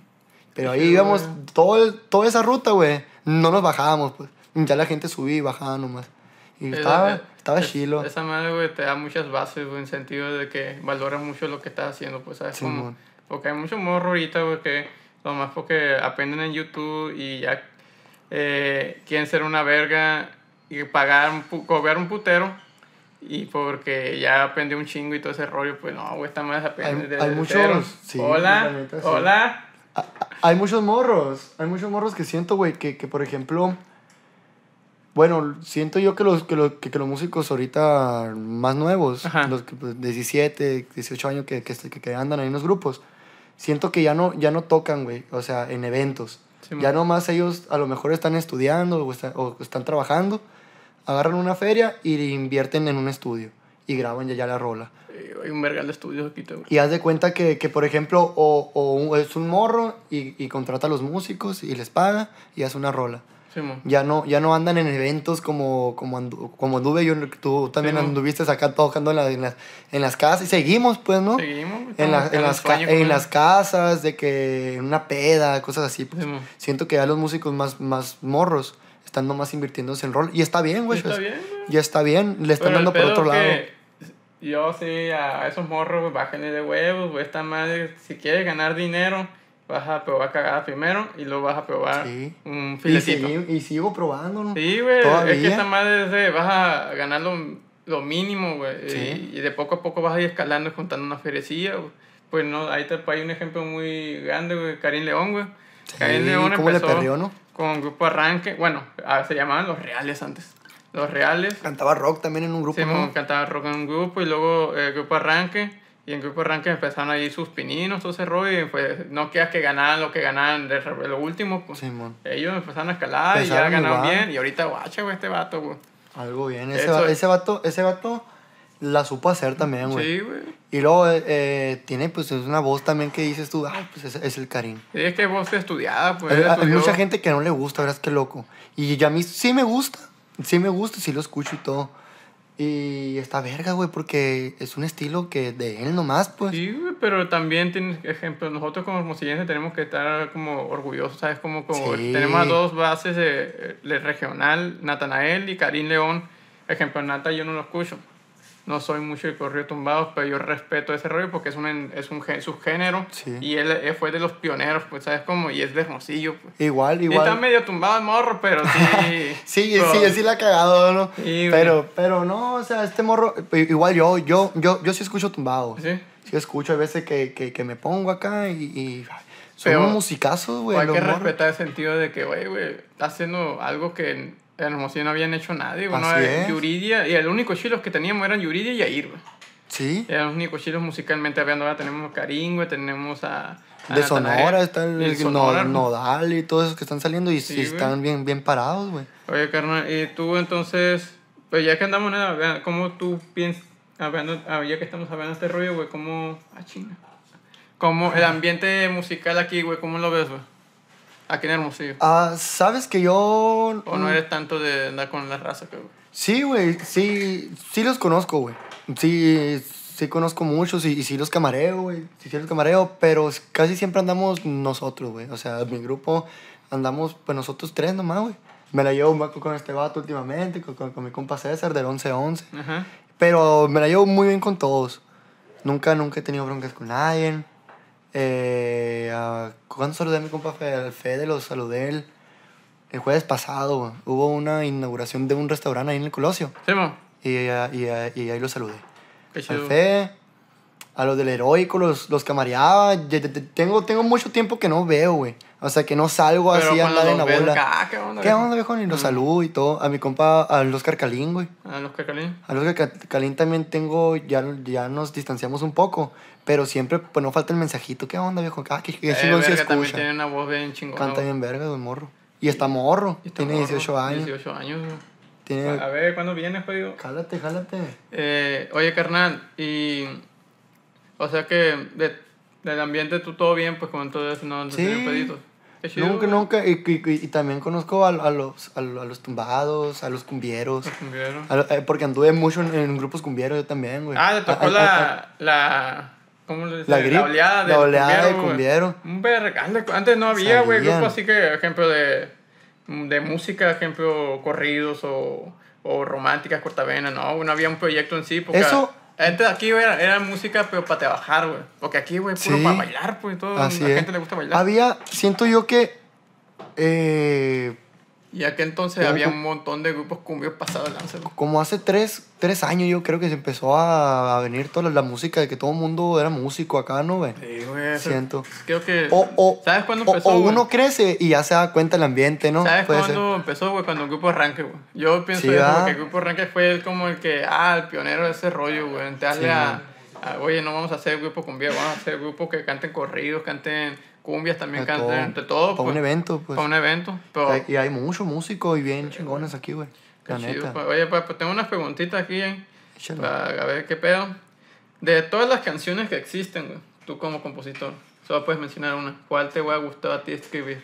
Pero ahí íbamos todo el- toda esa ruta, güey. No nos bajábamos, pues. Ya la gente subía y bajaba nomás. Y estaba, estaba es- chilo. Esa madre, güey, te da muchas bases, güey, en sentido de que valora mucho lo que estás haciendo, pues, ¿sabes? Como- Simón. porque hay mucho morro ahorita, güey, que nomás porque aprenden en YouTube y ya eh, quieren ser una verga y pagar, un cobrar un putero y porque ya aprendió un chingo y todo ese rollo, pues no, güey, esta madre aprende Hay- desde hay muchos- cero. sí, hola, sí. hola. Hay muchos morros, hay muchos morros que siento, güey, que, que por ejemplo, bueno, siento yo que los, que los, que, que los músicos ahorita más nuevos, Ajá. los que, pues, 17, 18 años que, que, que, que andan ahí en los grupos, siento que ya no, ya no tocan, güey, o sea, en eventos. Sí, ya nomás ellos a lo mejor están estudiando o, está- o están trabajando, agarran una feria y invierten en un estudio y graban ya, ya la rola. Eh, Hay un vergal de estudios aquí, güey. Y haz de cuenta que, que por ejemplo, o, o un- es un morro y, y contrata a los músicos y les paga y hace una rola. Sí. Ya no, ya no andan en eventos como, como, andu- como anduve yo, tú también anduviste acá tocando en, la- en las, en las casas y seguimos, pues, ¿no? Seguimos, En, la- en, las, ca- en las casas, de que una peda, cosas así. Pues. Sí. Siento que ya los músicos más, más morros están nomás invirtiéndose en rol. Y está bien, güey. Está pues, bien. Ya está bien, le están Pero dando por otro lado. Yo sí, a esos morros, güey, bájenle de huevos, güey, esta madre, si quieres ganar dinero, vas a probar cagada primero y luego vas a probar Sí. un Y, filetito. segui- y sigo probando, ¿no? Sí, güey, es que esta madre es de, vas a ganar lo, lo mínimo, güey, Sí. y, y de poco a poco vas a ir escalando y contando una ferecilla, güey. Pues no, ahí te hay un ejemplo muy grande, güey, Karim León, güey. Sí, Karim León ¿cómo le empezó perreó, no? con Grupo Arranque, bueno, ah, se llamaban Los Reales antes. Los Reales. Cantaba rock también en un grupo, Sí, ¿no? cantaba rock en un grupo y luego el grupo Arranque. Y en grupo Arranque empezaron ahí sus pininos, todo ese rollo. Y pues no quieras que ganaran lo que ganaban de lo último. Pues, Simón. ellos empezaron a escalar y ya ganaron bien. Y ahorita, guacha, güey, este vato, güey. Algo bien. Ese, va- es. ese, vato, ese vato la supo hacer también, güey. Sí, güey. Y luego eh, eh, tiene pues es una voz también que dices tú, ay, pues es, es el Karim. Sí, es que vos estudiada, pues. hay, hay mucha gente que no le gusta, verás qué loco. Y ya a mí sí me gusta, sí me gusta, sí lo escucho y todo. Y está verga, güey, porque es un estilo que de él nomás, pues. Sí, güey, pero también tienes, ejemplo, nosotros como hermosillenses tenemos que estar como orgullosos, ¿sabes? Como, como Sí. tenemos a dos bases de, de regional, Natanael y Karim León. Ejemplo, Nata yo no lo escucho. No soy mucho de corrido tumbados, pero yo respeto ese rollo porque es un, es un subgénero. Sí. Y él, él fue de los pioneros, pues, ¿sabes? Como, y es de Hermosillo, pues. Igual, Y está igual. medio tumbado el morro, pero sí. Sí, pero- sí, sí la ha cagado, ¿no? Sí, güey. pero, pero no, o sea, este morro, igual yo, yo, yo, yo sí escucho tumbado. Sí. Sí escucho a veces que, que, que me pongo acá y, y son musicazos, güey. hay que morros. respetar el sentido de que, güey, güey, está haciendo algo que en Hermosillo no habían hecho nadie. Así eh, es. Yuridia, y el único chilos que teníamos eran Yuridia y Yair, güey. Sí. Eran los únicos chilos musicalmente hablando. Ahora tenemos a Karim, güey, tenemos a. a De Natanael. Sonora está el, Sonora, no- Nodal y todos esos que están saliendo y, Sí, y güey. están bien, bien parados, güey. Oye, carnal, y tú entonces, pues ya que andamos en ¿cómo tú piensas, hablando, ah, ya que estamos hablando de este rollo, güey, cómo, ah, chinga, cómo el ambiente musical aquí, güey, cómo lo ves, güey, aquí en Hermosillo, Ah, ¿sabes que yo...? o no eres tanto de andar con la raza, que, güey, Sí, güey, sí, sí los conozco, güey. Sí, sí conozco muchos y, y sí los camareo, güey. Sí, sí los camareo, pero casi siempre andamos nosotros, güey. O sea, mi grupo andamos, pues nosotros tres nomás, güey. Me la llevo con- con este vato últimamente, con, con- con mi compa César del 11-11. Ajá. Pero me la llevo muy bien con todos. Nunca, nunca he tenido broncas con nadie. Eh, a- ¿Cuándo saludé a mi compa Fede? Al Fede lo saludé el, el jueves pasado. güey. Hubo una inauguración de un restaurante ahí en el Colosio. Sí, mo. Y, y, eh, y ahí lo saludé. Qué Al. Fede, a los del heroico, los, los camareaba. Tengo, tengo mucho tiempo que no veo, güey. O sea, que no salgo Pero así a andar en la los bola. acá, ¿Qué onda? ¿Qué onda, viejo? Y los saludo y todo. A mi compa, a Oscar Calín, güey. A los cacalín. A los que Calín también tengo, ya, ya nos distanciamos un poco, pero siempre, pues no falta el mensajito. ¿Qué onda, viejo? Ah, qué, qué Eh, chingón se también escucha. tiene una voz bien chingona. Canta bien verga, güey, morro. Y está morro, Y está tiene morro, 18 años. 18 años, güey. Tiene... A ver, ¿cuándo vienes, jodido? Jálate, jálate. Eh, oye, carnal, y. O sea que de, del ambiente tú todo bien, pues con todo eso no no Sí. tienen peditos. Chido. Nunca, güey. nunca, y, y- y- y también conozco a, a los, a, los- a los tumbados, a los cumbieros. Los cumbieros. a eh, porque anduve mucho en, en grupos cumbieros yo también, güey. Ah, le tocó A- a- la, a- la. ¿Cómo le? La grip, oleada, la oleada de güey. cumbiero. Un verga. Antes- no había, güey, grupos así que, ejemplo, de, de música, ejemplo, corridos o, o románticas, cortavenas, no, no había un proyecto en sí. Porque Eso- Antes aquí güey, era, era música, pero para trabajar, güey. Porque aquí, güey, puro Sí. para bailar, pues, todo. Así la es. gente le gusta bailar. Había, siento yo que, eh, Y aquí entonces había un montón de grupos cumbios pasados lanza. como hace tres, tres años yo creo que se empezó a, a venir toda la, la música de que todo el mundo era músico acá, ¿no, güey? Sí, güey. Siento. Creo que. O, o, ¿Sabes cuándo o- empezó? o güey? uno crece y ya se da cuenta el ambiente, ¿no? ¿Sabes cuándo empezó, güey? Cuando el grupo Arranque, güey. Yo pienso Sí, eso, ¿verdad? porque el grupo Arranque fue el, como el que, ah, el pionero de ese rollo, güey. Entrarle Sí, a, a, oye, no vamos a hacer grupo cumbia, vamos a hacer grupos que canten corridos, canten cumbias, también De canten todo. de todo. Para un pues, evento, pues. Para un evento. Pero, Y hay muchos músicos y bien chingones aquí, güey. chido, pues. Oye, pues, pues tengo unas preguntitas aquí, ¿eh? Para a ver qué pedo. De todas las canciones que existen, güey, tú como compositor, solo puedes mencionar una. ¿Cuál te hubiera gustado a ti escribir?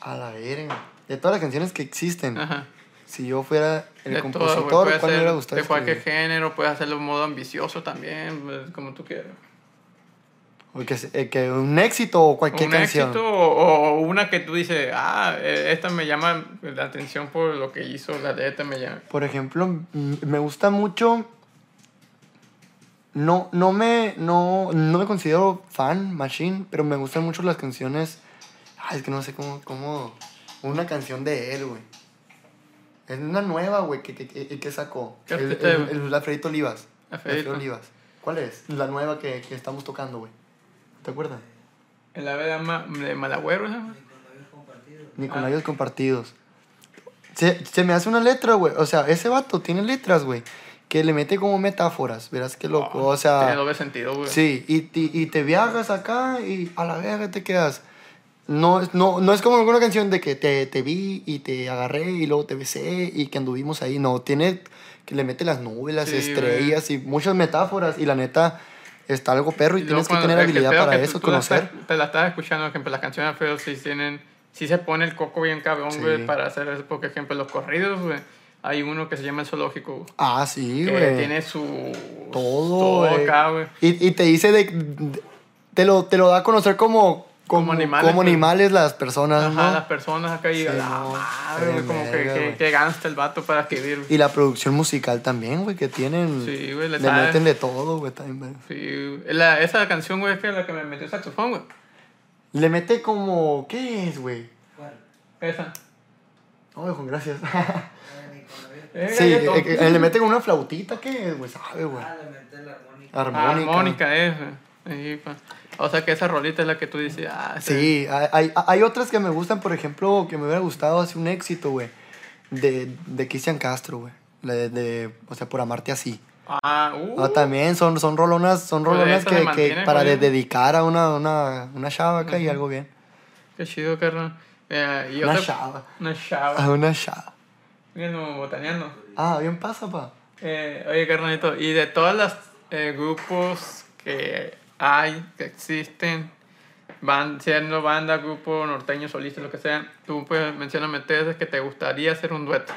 A la verga. De todas las canciones que existen, Ajá. si yo fuera el de compositor, ¿cuál me hubiera gustado De cualquier escribir? género, puedes hacerlo en modo ambicioso también, pues, como tú quieras. O que, eh, que un éxito o cualquier un canción. éxito o, o una que tú dices, ah, eh, esta me llama la atención por lo que hizo, la letra me llama. Por ejemplo, me gusta mucho. No, no, me, no, no me considero fan, machine, pero me gustan mucho las canciones. Ay, es que no sé cómo. cómo una canción de él, güey. Es una nueva, güey, que, que, que, que sacó. ¿Qué El, el, el Alfredito Olivas. Alfredito. Olivas. ¿Cuál es? La nueva que, que estamos tocando, güey. ¿Te acuerdas? El ave de, ma- de Malagüero, ¿sabes? Ni con Ah. labios compartidos. Se, se me hace una letra, güey. O sea, ese vato tiene letras, güey. Que le mete como metáforas. Verás qué loco. o sea. Tiene doble sentido, güey. Sí, y, y, y te viajas acá y a la verga te quedas. No, es- no, no es como alguna canción de que te, te vi y te agarré y luego te besé y que anduvimos ahí. No, tiene que le mete las nubes, las Sí, estrellas y muchas metáforas. Y la neta, está algo perro y, tienes que tener habilidad para que eso, tú- tú la conocer. te la estás escuchando, por ejemplo, las canciones de Alfredo sí tienen, sí se pone el coco bien cabrón, Sí. güey, para hacer eso, porque, por ejemplo, los corridos, güey, hay uno que se llama El Zoológico, Ah, sí, que güey. tiene su... Todo, Todo güey. acá, güey. Y, y te dice de, de- te, lo, te lo da a conocer como, como, Como animales, como pues. animales las personas, Ajá, ¿no? las personas acá y Sí, la no, madre, güey, como que, que, que gangsta el vato para escribir. güey. Y la producción musical también, güey, que tienen. Sí, güey, le meten de todo, güey, también, güey. Sí, la, esa canción, güey, es que la que me metió saxofón, güey. Le mete como. ¿Qué es, güey? ¿Cuál? Esa. No, Juan, gracias. Ah. Eh, sí, eh, eh, le mete como una flautita, ¿qué es, güey? Sabe, güey. Ah, le metí la armónica. Armónica. Armónica es, güey. Sí. O sea que esa rolita es la que tú dices, ah, ese- Sí, hay, hay, hay otras que me gustan, por ejemplo, que me hubiera gustado hacer un éxito, güey. De, de Cristian Castro, güey. De, de, o sea, por amarte así. Ah, uh. Ah, también son, son rolonas, son Pues rolonas que, que para de- dedicar a una, una, una chava acá y algo bien. Qué chido, carnal. Eh, y Una otra- chava. Una chava. A una chava. Viendo botaneando. Ah, bien pasa, pa. Eh, oye, carnalito, y de todas las eh, grupos que hay, que existen, van, siendo banda, grupo, norteño, solista, lo que sea, tú puedes mencionarme tres que te gustaría hacer un dueto.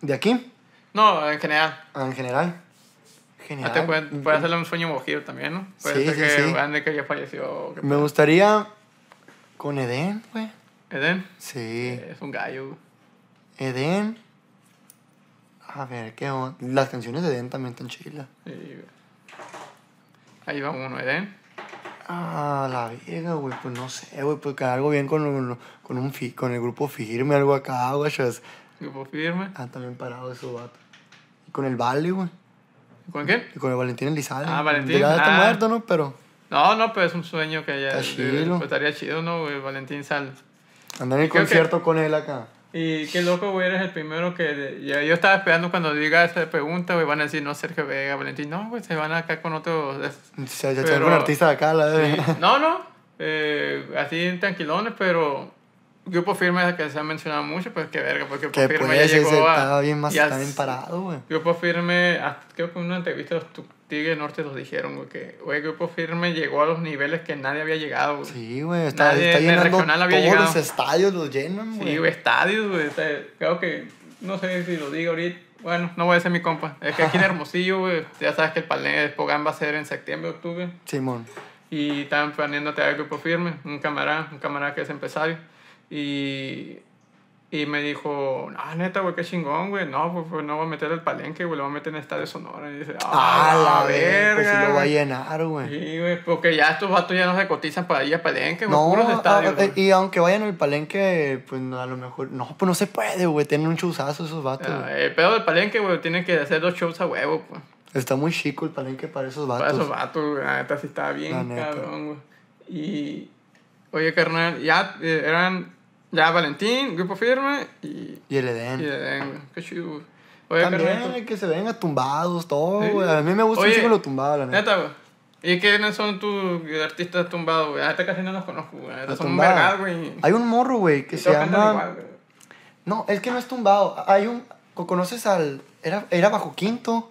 ¿De aquí? No, en general. Ah, En general. Ah, General. te puede, puede hacerle un sueño mojido también, ¿no? Puede Sí, ser sí, que sí. que ya falleció. que- Me gustaría con Eden, güey. Eden. Sí. Es un gallo. Eden. A ver, ¿qué onda? Las canciones de Eden también están chilas. Sí, güey. Ahí va uno, Eden. Ah, la vieja, güey, pues no sé, güey, pues que algo bien con, un- con, un fi- con el grupo firme, algo acá, güey. pues, Grupo firme. Ah, también parado esos vatos. Y con el Vale, güey. ¿Con quién? Y con el Valentín Elizalde. Ah, Valentín, Ya está ah. muerto, ¿no? Pero No, no, pero es un sueño que ya. Está eh, chido. pues estaría chido, ¿no, güey? Valentín Sal. andar en el que- concierto con él acá. Y qué loco, güey, eres el primero que... ya- yo estaba esperando cuando diga esa pregunta, güey, van a decir, no, Sergio Vega, Valentín. No, güey, se van acá con otros... Se, Pero- echó un artista de acá, la de. Sí. No, no, eh, así tranquilones, pero Grupo Firme que se ha mencionado mucho, pues qué verga, porque Grupo Que Firme pues ya llegó a... estaba bien más, ya está bien parado, güey. Grupo Firme, creo que en una entrevista los Tigres Norte los dijeron, güey, que güey, Grupo Firme llegó a los niveles que nadie había llegado, güey. Sí, güey, está, Nadie está llenando regional había todos llegado. los estadios, los llenan, güey. Sí, güey, estadios, güey. creo que, no sé si lo digo ahorita. Bueno, no voy a decir mi compa. Es que aquí en Hermosillo, güey, ya sabes que el Palén, el Pogán va a ser en septiembre, octubre. Simón. Y estaban planeando traer grupo firme, un camarada, un camarada que es empresario. Y, y me dijo, ah, neta, güey, qué chingón, güey. No, pues, pues, no voy a meter el palenque, güey, lo voy a meter en el Estadio Sonora. Y dice, Ah, ah, la verga. Pues sí lo va a güey". llenar, güey. Sí, güey, porque ya estos vatos ya no se cotizan para ir a palenque, güey, No, puros estadios, a- güey. y aunque vayan al palenque, pues a lo mejor. No, pues no se puede, güey. Tienen un chuzazo esos vatos. Ah, el pedo del palenque, güey, tienen que hacer dos shows a huevo, pues. Está muy chico el palenque para esos vatos. Para esos vatos, güey, la neta sí estaba La bien cabrón, güey. Y, oye, carnal, ya eh, eran, ya Valentín, Grupo Firme y, Y el y Edén. Edén, güey. Qué chido, güey. Oye, También que se venga tumbados, todo, Sí. güey. A mí me gusta Oye, un chico lo tumbado, la neta. neta, güey. ¿Y quiénes son tus artistas tumbados, güey? La neta casi no los conozco, güey. Son vergal, güey. Hay un morro, güey, que Y se llama. igual. No, es que no es tumbado. Hay un. ¿Conoces al. Era, era bajo quinto.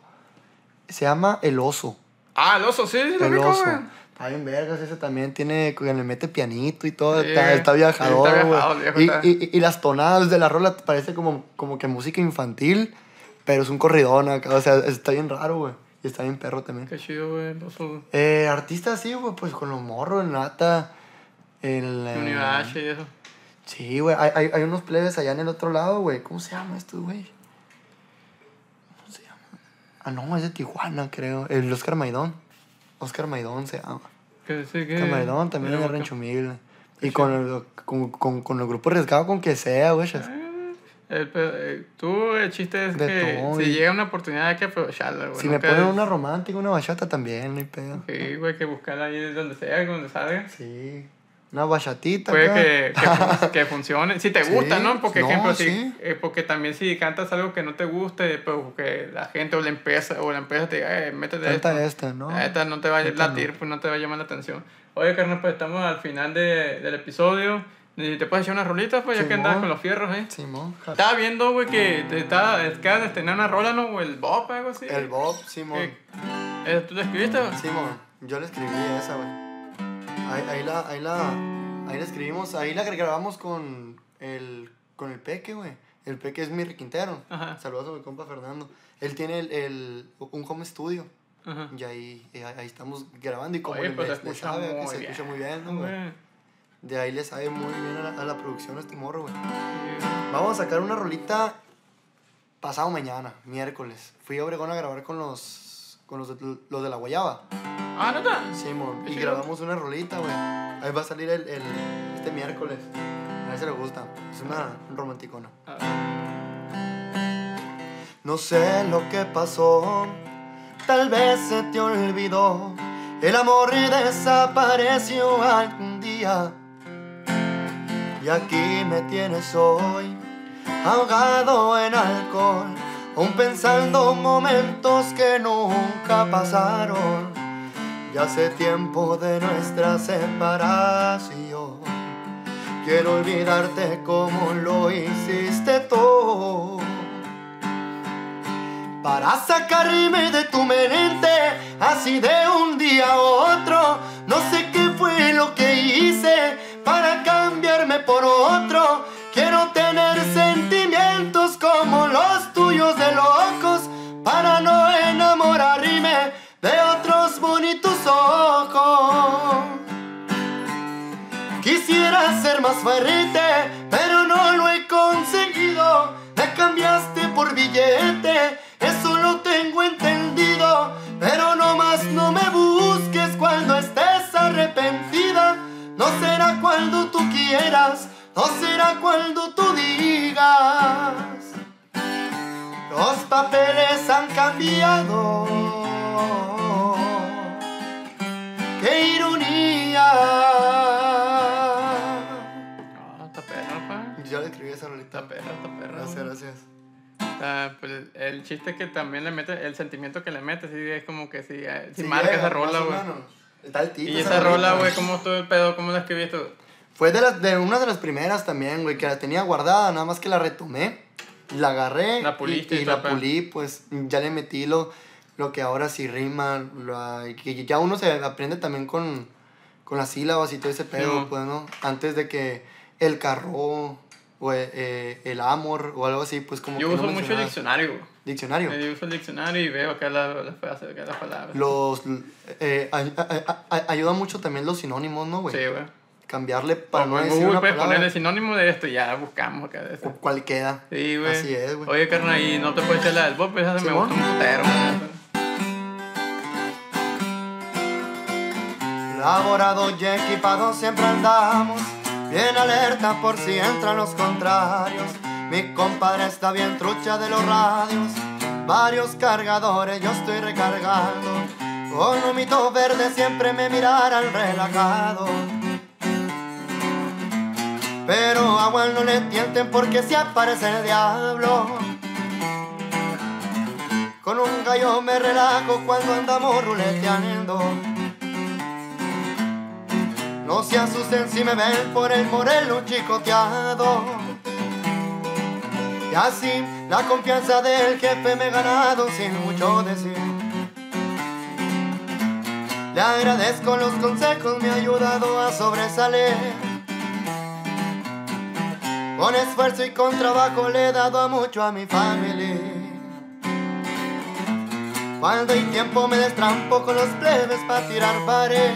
Se llama El Oso. Ah, el oso, sí, sí, lo El Oso. güey. Está bien vergas, ese también tiene, que le mete pianito y todo, Sí, está, está viajador, está viajado, el viejo y, está. y, y las tonadas de la rola parece como, como que música infantil, pero es un corridón acá, o sea, está bien raro, güey. Y está bien perro también. Qué chido, güey, el. Eh, artistas sí, güey, pues con los morros, el Nata, el... eh, Univache y eso. Sí, güey, hay, hay, hay unos plebes allá en el otro lado, güey. ¿Cómo se llama esto, güey? ¿Cómo se llama? Ah, no, es de Tijuana, creo. El Oscar Maidón. Oscar Maidón se llama. Que sí, que... Oscar Maidón también es Rancho Humilde. Y con el, con, con, con el grupo arriesgado con que sea, güey. El, pe- eh, tú, el chiste es De que todo, si y- llega una oportunidad hay que aprovecharla, güey. Si no me ponen una romántica, una bachata también, no hay pedo. Sí, güey, hay que buscarla ahí donde sea, donde salga. Sí. Una bachatita Puede que, que, que funcione. Si te Sí, gusta, ¿no? Porque, no, ejemplo, si, sí. eh, porque también si cantas algo que no te guste, pues que la gente o la empresa, o la empresa te diga, eh, métete Canta esto. esta, ¿no? Ah, Esta no te va a latir, no. pues no te va a llamar la atención. Oye, carnal, pues estamos al final de, del episodio. ¿Y ¿Te puedes echar unas rolitas, pues, ya que andas Simón. con los fierros, eh? Simón. Estaba viendo, güey, que te estaba, acabas de estrenar una rola, ¿no? O el Bob, algo así. El Bob, Simón. Eh, ¿Tú la escribiste, güey? Simón, yo le escribí esa, güey. Ahí, ahí la, ahí la, ahí la escribimos, ahí la grabamos con el, con el Peque, güey. El Peque es mi requintero. Ajá. Saludos a mi compa Fernando. Él tiene el, el, un home studio. Ajá. Y ahí, y ahí estamos grabando y como Oye, pues se le- le escucha sabe, que muy se bien. escucha muy bien, ¿no, güey? De ahí le sabe muy bien a la, a la producción a este morro, güey. Vamos a sacar una rolita pasado mañana, miércoles. Fui a Obregón a grabar con los, con los, de, los de la Guayaba. Ah, ¿neta? Simón, Qué y grabamos una rolita, güey. Ahí va a salir el, el, este miércoles. A ver si le gusta. Es una romanticona. No sé lo que pasó, tal vez se te olvidó. El amor desapareció algún día. Y aquí me tienes hoy, ahogado en alcohol, aún pensando momentos que nunca pasaron. Ya hace tiempo de nuestra separación. Quiero olvidarte como lo hiciste tú. Para sacarme de tu mente, así de un día a otro. No sé qué fue lo que hice para cambiarme por otro. Quiero tener tuyos de locos, para no enamorarme de otros bonitos ojos. Quisiera ser más fuerte querido, me cambiaste por billete, eso lo tengo entendido, pero no más no me busques cuando estés arrepentida, no será cuando tú quieras, no será cuando tú digas. Los papeles han cambiado. ¡Qué ironía! No, está perra, pa. Yo le escribí esa rolita. Está perra, está perra. Gracias, gracias. Ah, pues el chiste que también le mete, el sentimiento que le mete, sí, es como que sí, eh, sí Sí marca llega, esa rola, güey. Está altita Y esa rola, rolita. güey, ¿cómo estuvo el pedo? ¿Cómo la escribiste? Fue de, las, de una de las primeras también, güey, que la tenía guardada, nada más que la retomé, la agarré La y, y la pulí, pues ya le metí lo, lo que ahora sí rima, lo- que ya uno se aprende también con, con las sílabas y todo ese pedo, pues, ¿no? Antes de que el carro o eh, eh, el amor o algo así, pues como Yo que uso no mucho el diccionario. Diccionario. Yo uso el diccionario y veo acá las la frases, acá las palabras. Los, eh, ay- ay- ay- ayuda mucho también los sinónimos, ¿no, güey? Sí, güey. Cambiarle para no Como en decir Google una puedes palabra. ponerle sinónimo de esto y ya buscamos acá de eso. o cuál queda. Sí, güey. Así es, güey. Oye, carnal, y no te puedes echar la del Bob, esa me gusta un putero, güey. Elaborados y equipados siempre andamos, bien alerta por si entran los contrarios. Mi compadre está bien trucha de los radios, varios cargadores yo estoy recargando. Con un mito verde siempre me mirarán relajado. Pero a Juan no le tienten porque se aparece el diablo. Con un gallo me relajo cuando andamos ruleteando. No se asusten si me ven por el moreno chicoteado. Y así la confianza del jefe me he ganado sin mucho decir. Le agradezco los consejos, me ha ayudado a sobresalir. Con esfuerzo y con trabajo le he dado a mucho a mi familia. Cuando hay tiempo me destrampo con los plebes para tirar pared.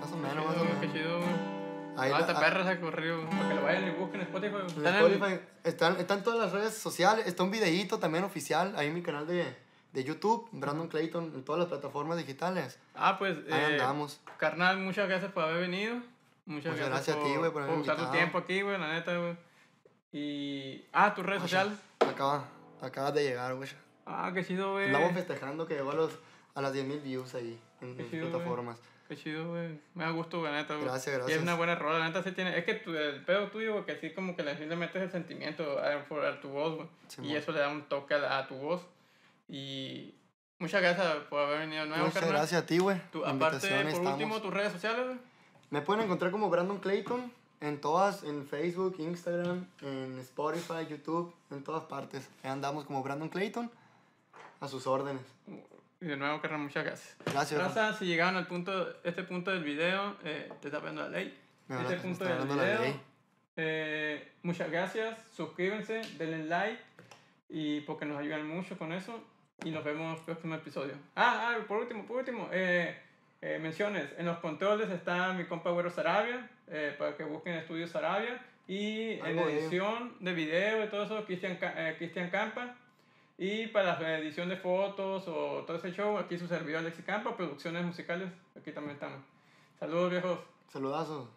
Más o menos, más o menos. Qué chido. Ahí Ah, la- esta perra se corrió, para que lo vayan y busquen en Spotify. En Están en- Spotify, están, están todas las redes sociales, está un videíto también oficial ahí en mi canal de, de YouTube, Brandon Clayton, en todas las plataformas digitales. Ah, pues, Ahí eh, andamos. carnal, muchas gracias por haber venido. Muchas, Muchas gracias a ti, güey, por haberme usar tu tiempo aquí, güey, la neta, güey. Y. Ah, tus redes sociales. Acaba, acabas de llegar, güey. Ah, qué chido, güey. Andamos festejando que llegó a, los, a las 10.000 views ahí en, Qué chido, plataformas. Qué chido, güey. Me da gusto, güey, neta, güey. Gracias, Y gracias. es una buena rola, la neta sí tiene. Es que tu- el pedo tuyo, güey, que sí como que le, sí metes el sentimiento a, por- a tu voz, güey. y Simón. eso le da un toque a, a tu voz. Y muchas gracias por haber venido nuevo, Muchas carnal. gracias a ti, güey. Aparte, por estamos. último, tus redes sociales, güey. Me pueden encontrar como Brandon Clayton en todas, en Facebook, Instagram, en Spotify, YouTube, en todas partes. Ahí andamos como Brandon Clayton, a sus órdenes. Y de nuevo, carnal, muchas gracias. Gracias. Raza, si llegaron al punto, este punto del video, eh, te está viendo la ley. Me este punto del video. eh, muchas gracias, suscríbanse, denle like y porque nos ayudan mucho con eso. Y nos vemos en el próximo episodio. Ah, ah, por último, por último, eh, eh, menciones. En los controles está mi compa Güero Sarabia, eh, para que busquen Estudios Sarabia. Y en de- edición de video y todo eso, Cristian, eh, Cristian Campa. Y para la edición de fotos o todo ese show, aquí su servidor Alexi Campa, producciones musicales, aquí también estamos. Saludos viejos. Saludazos.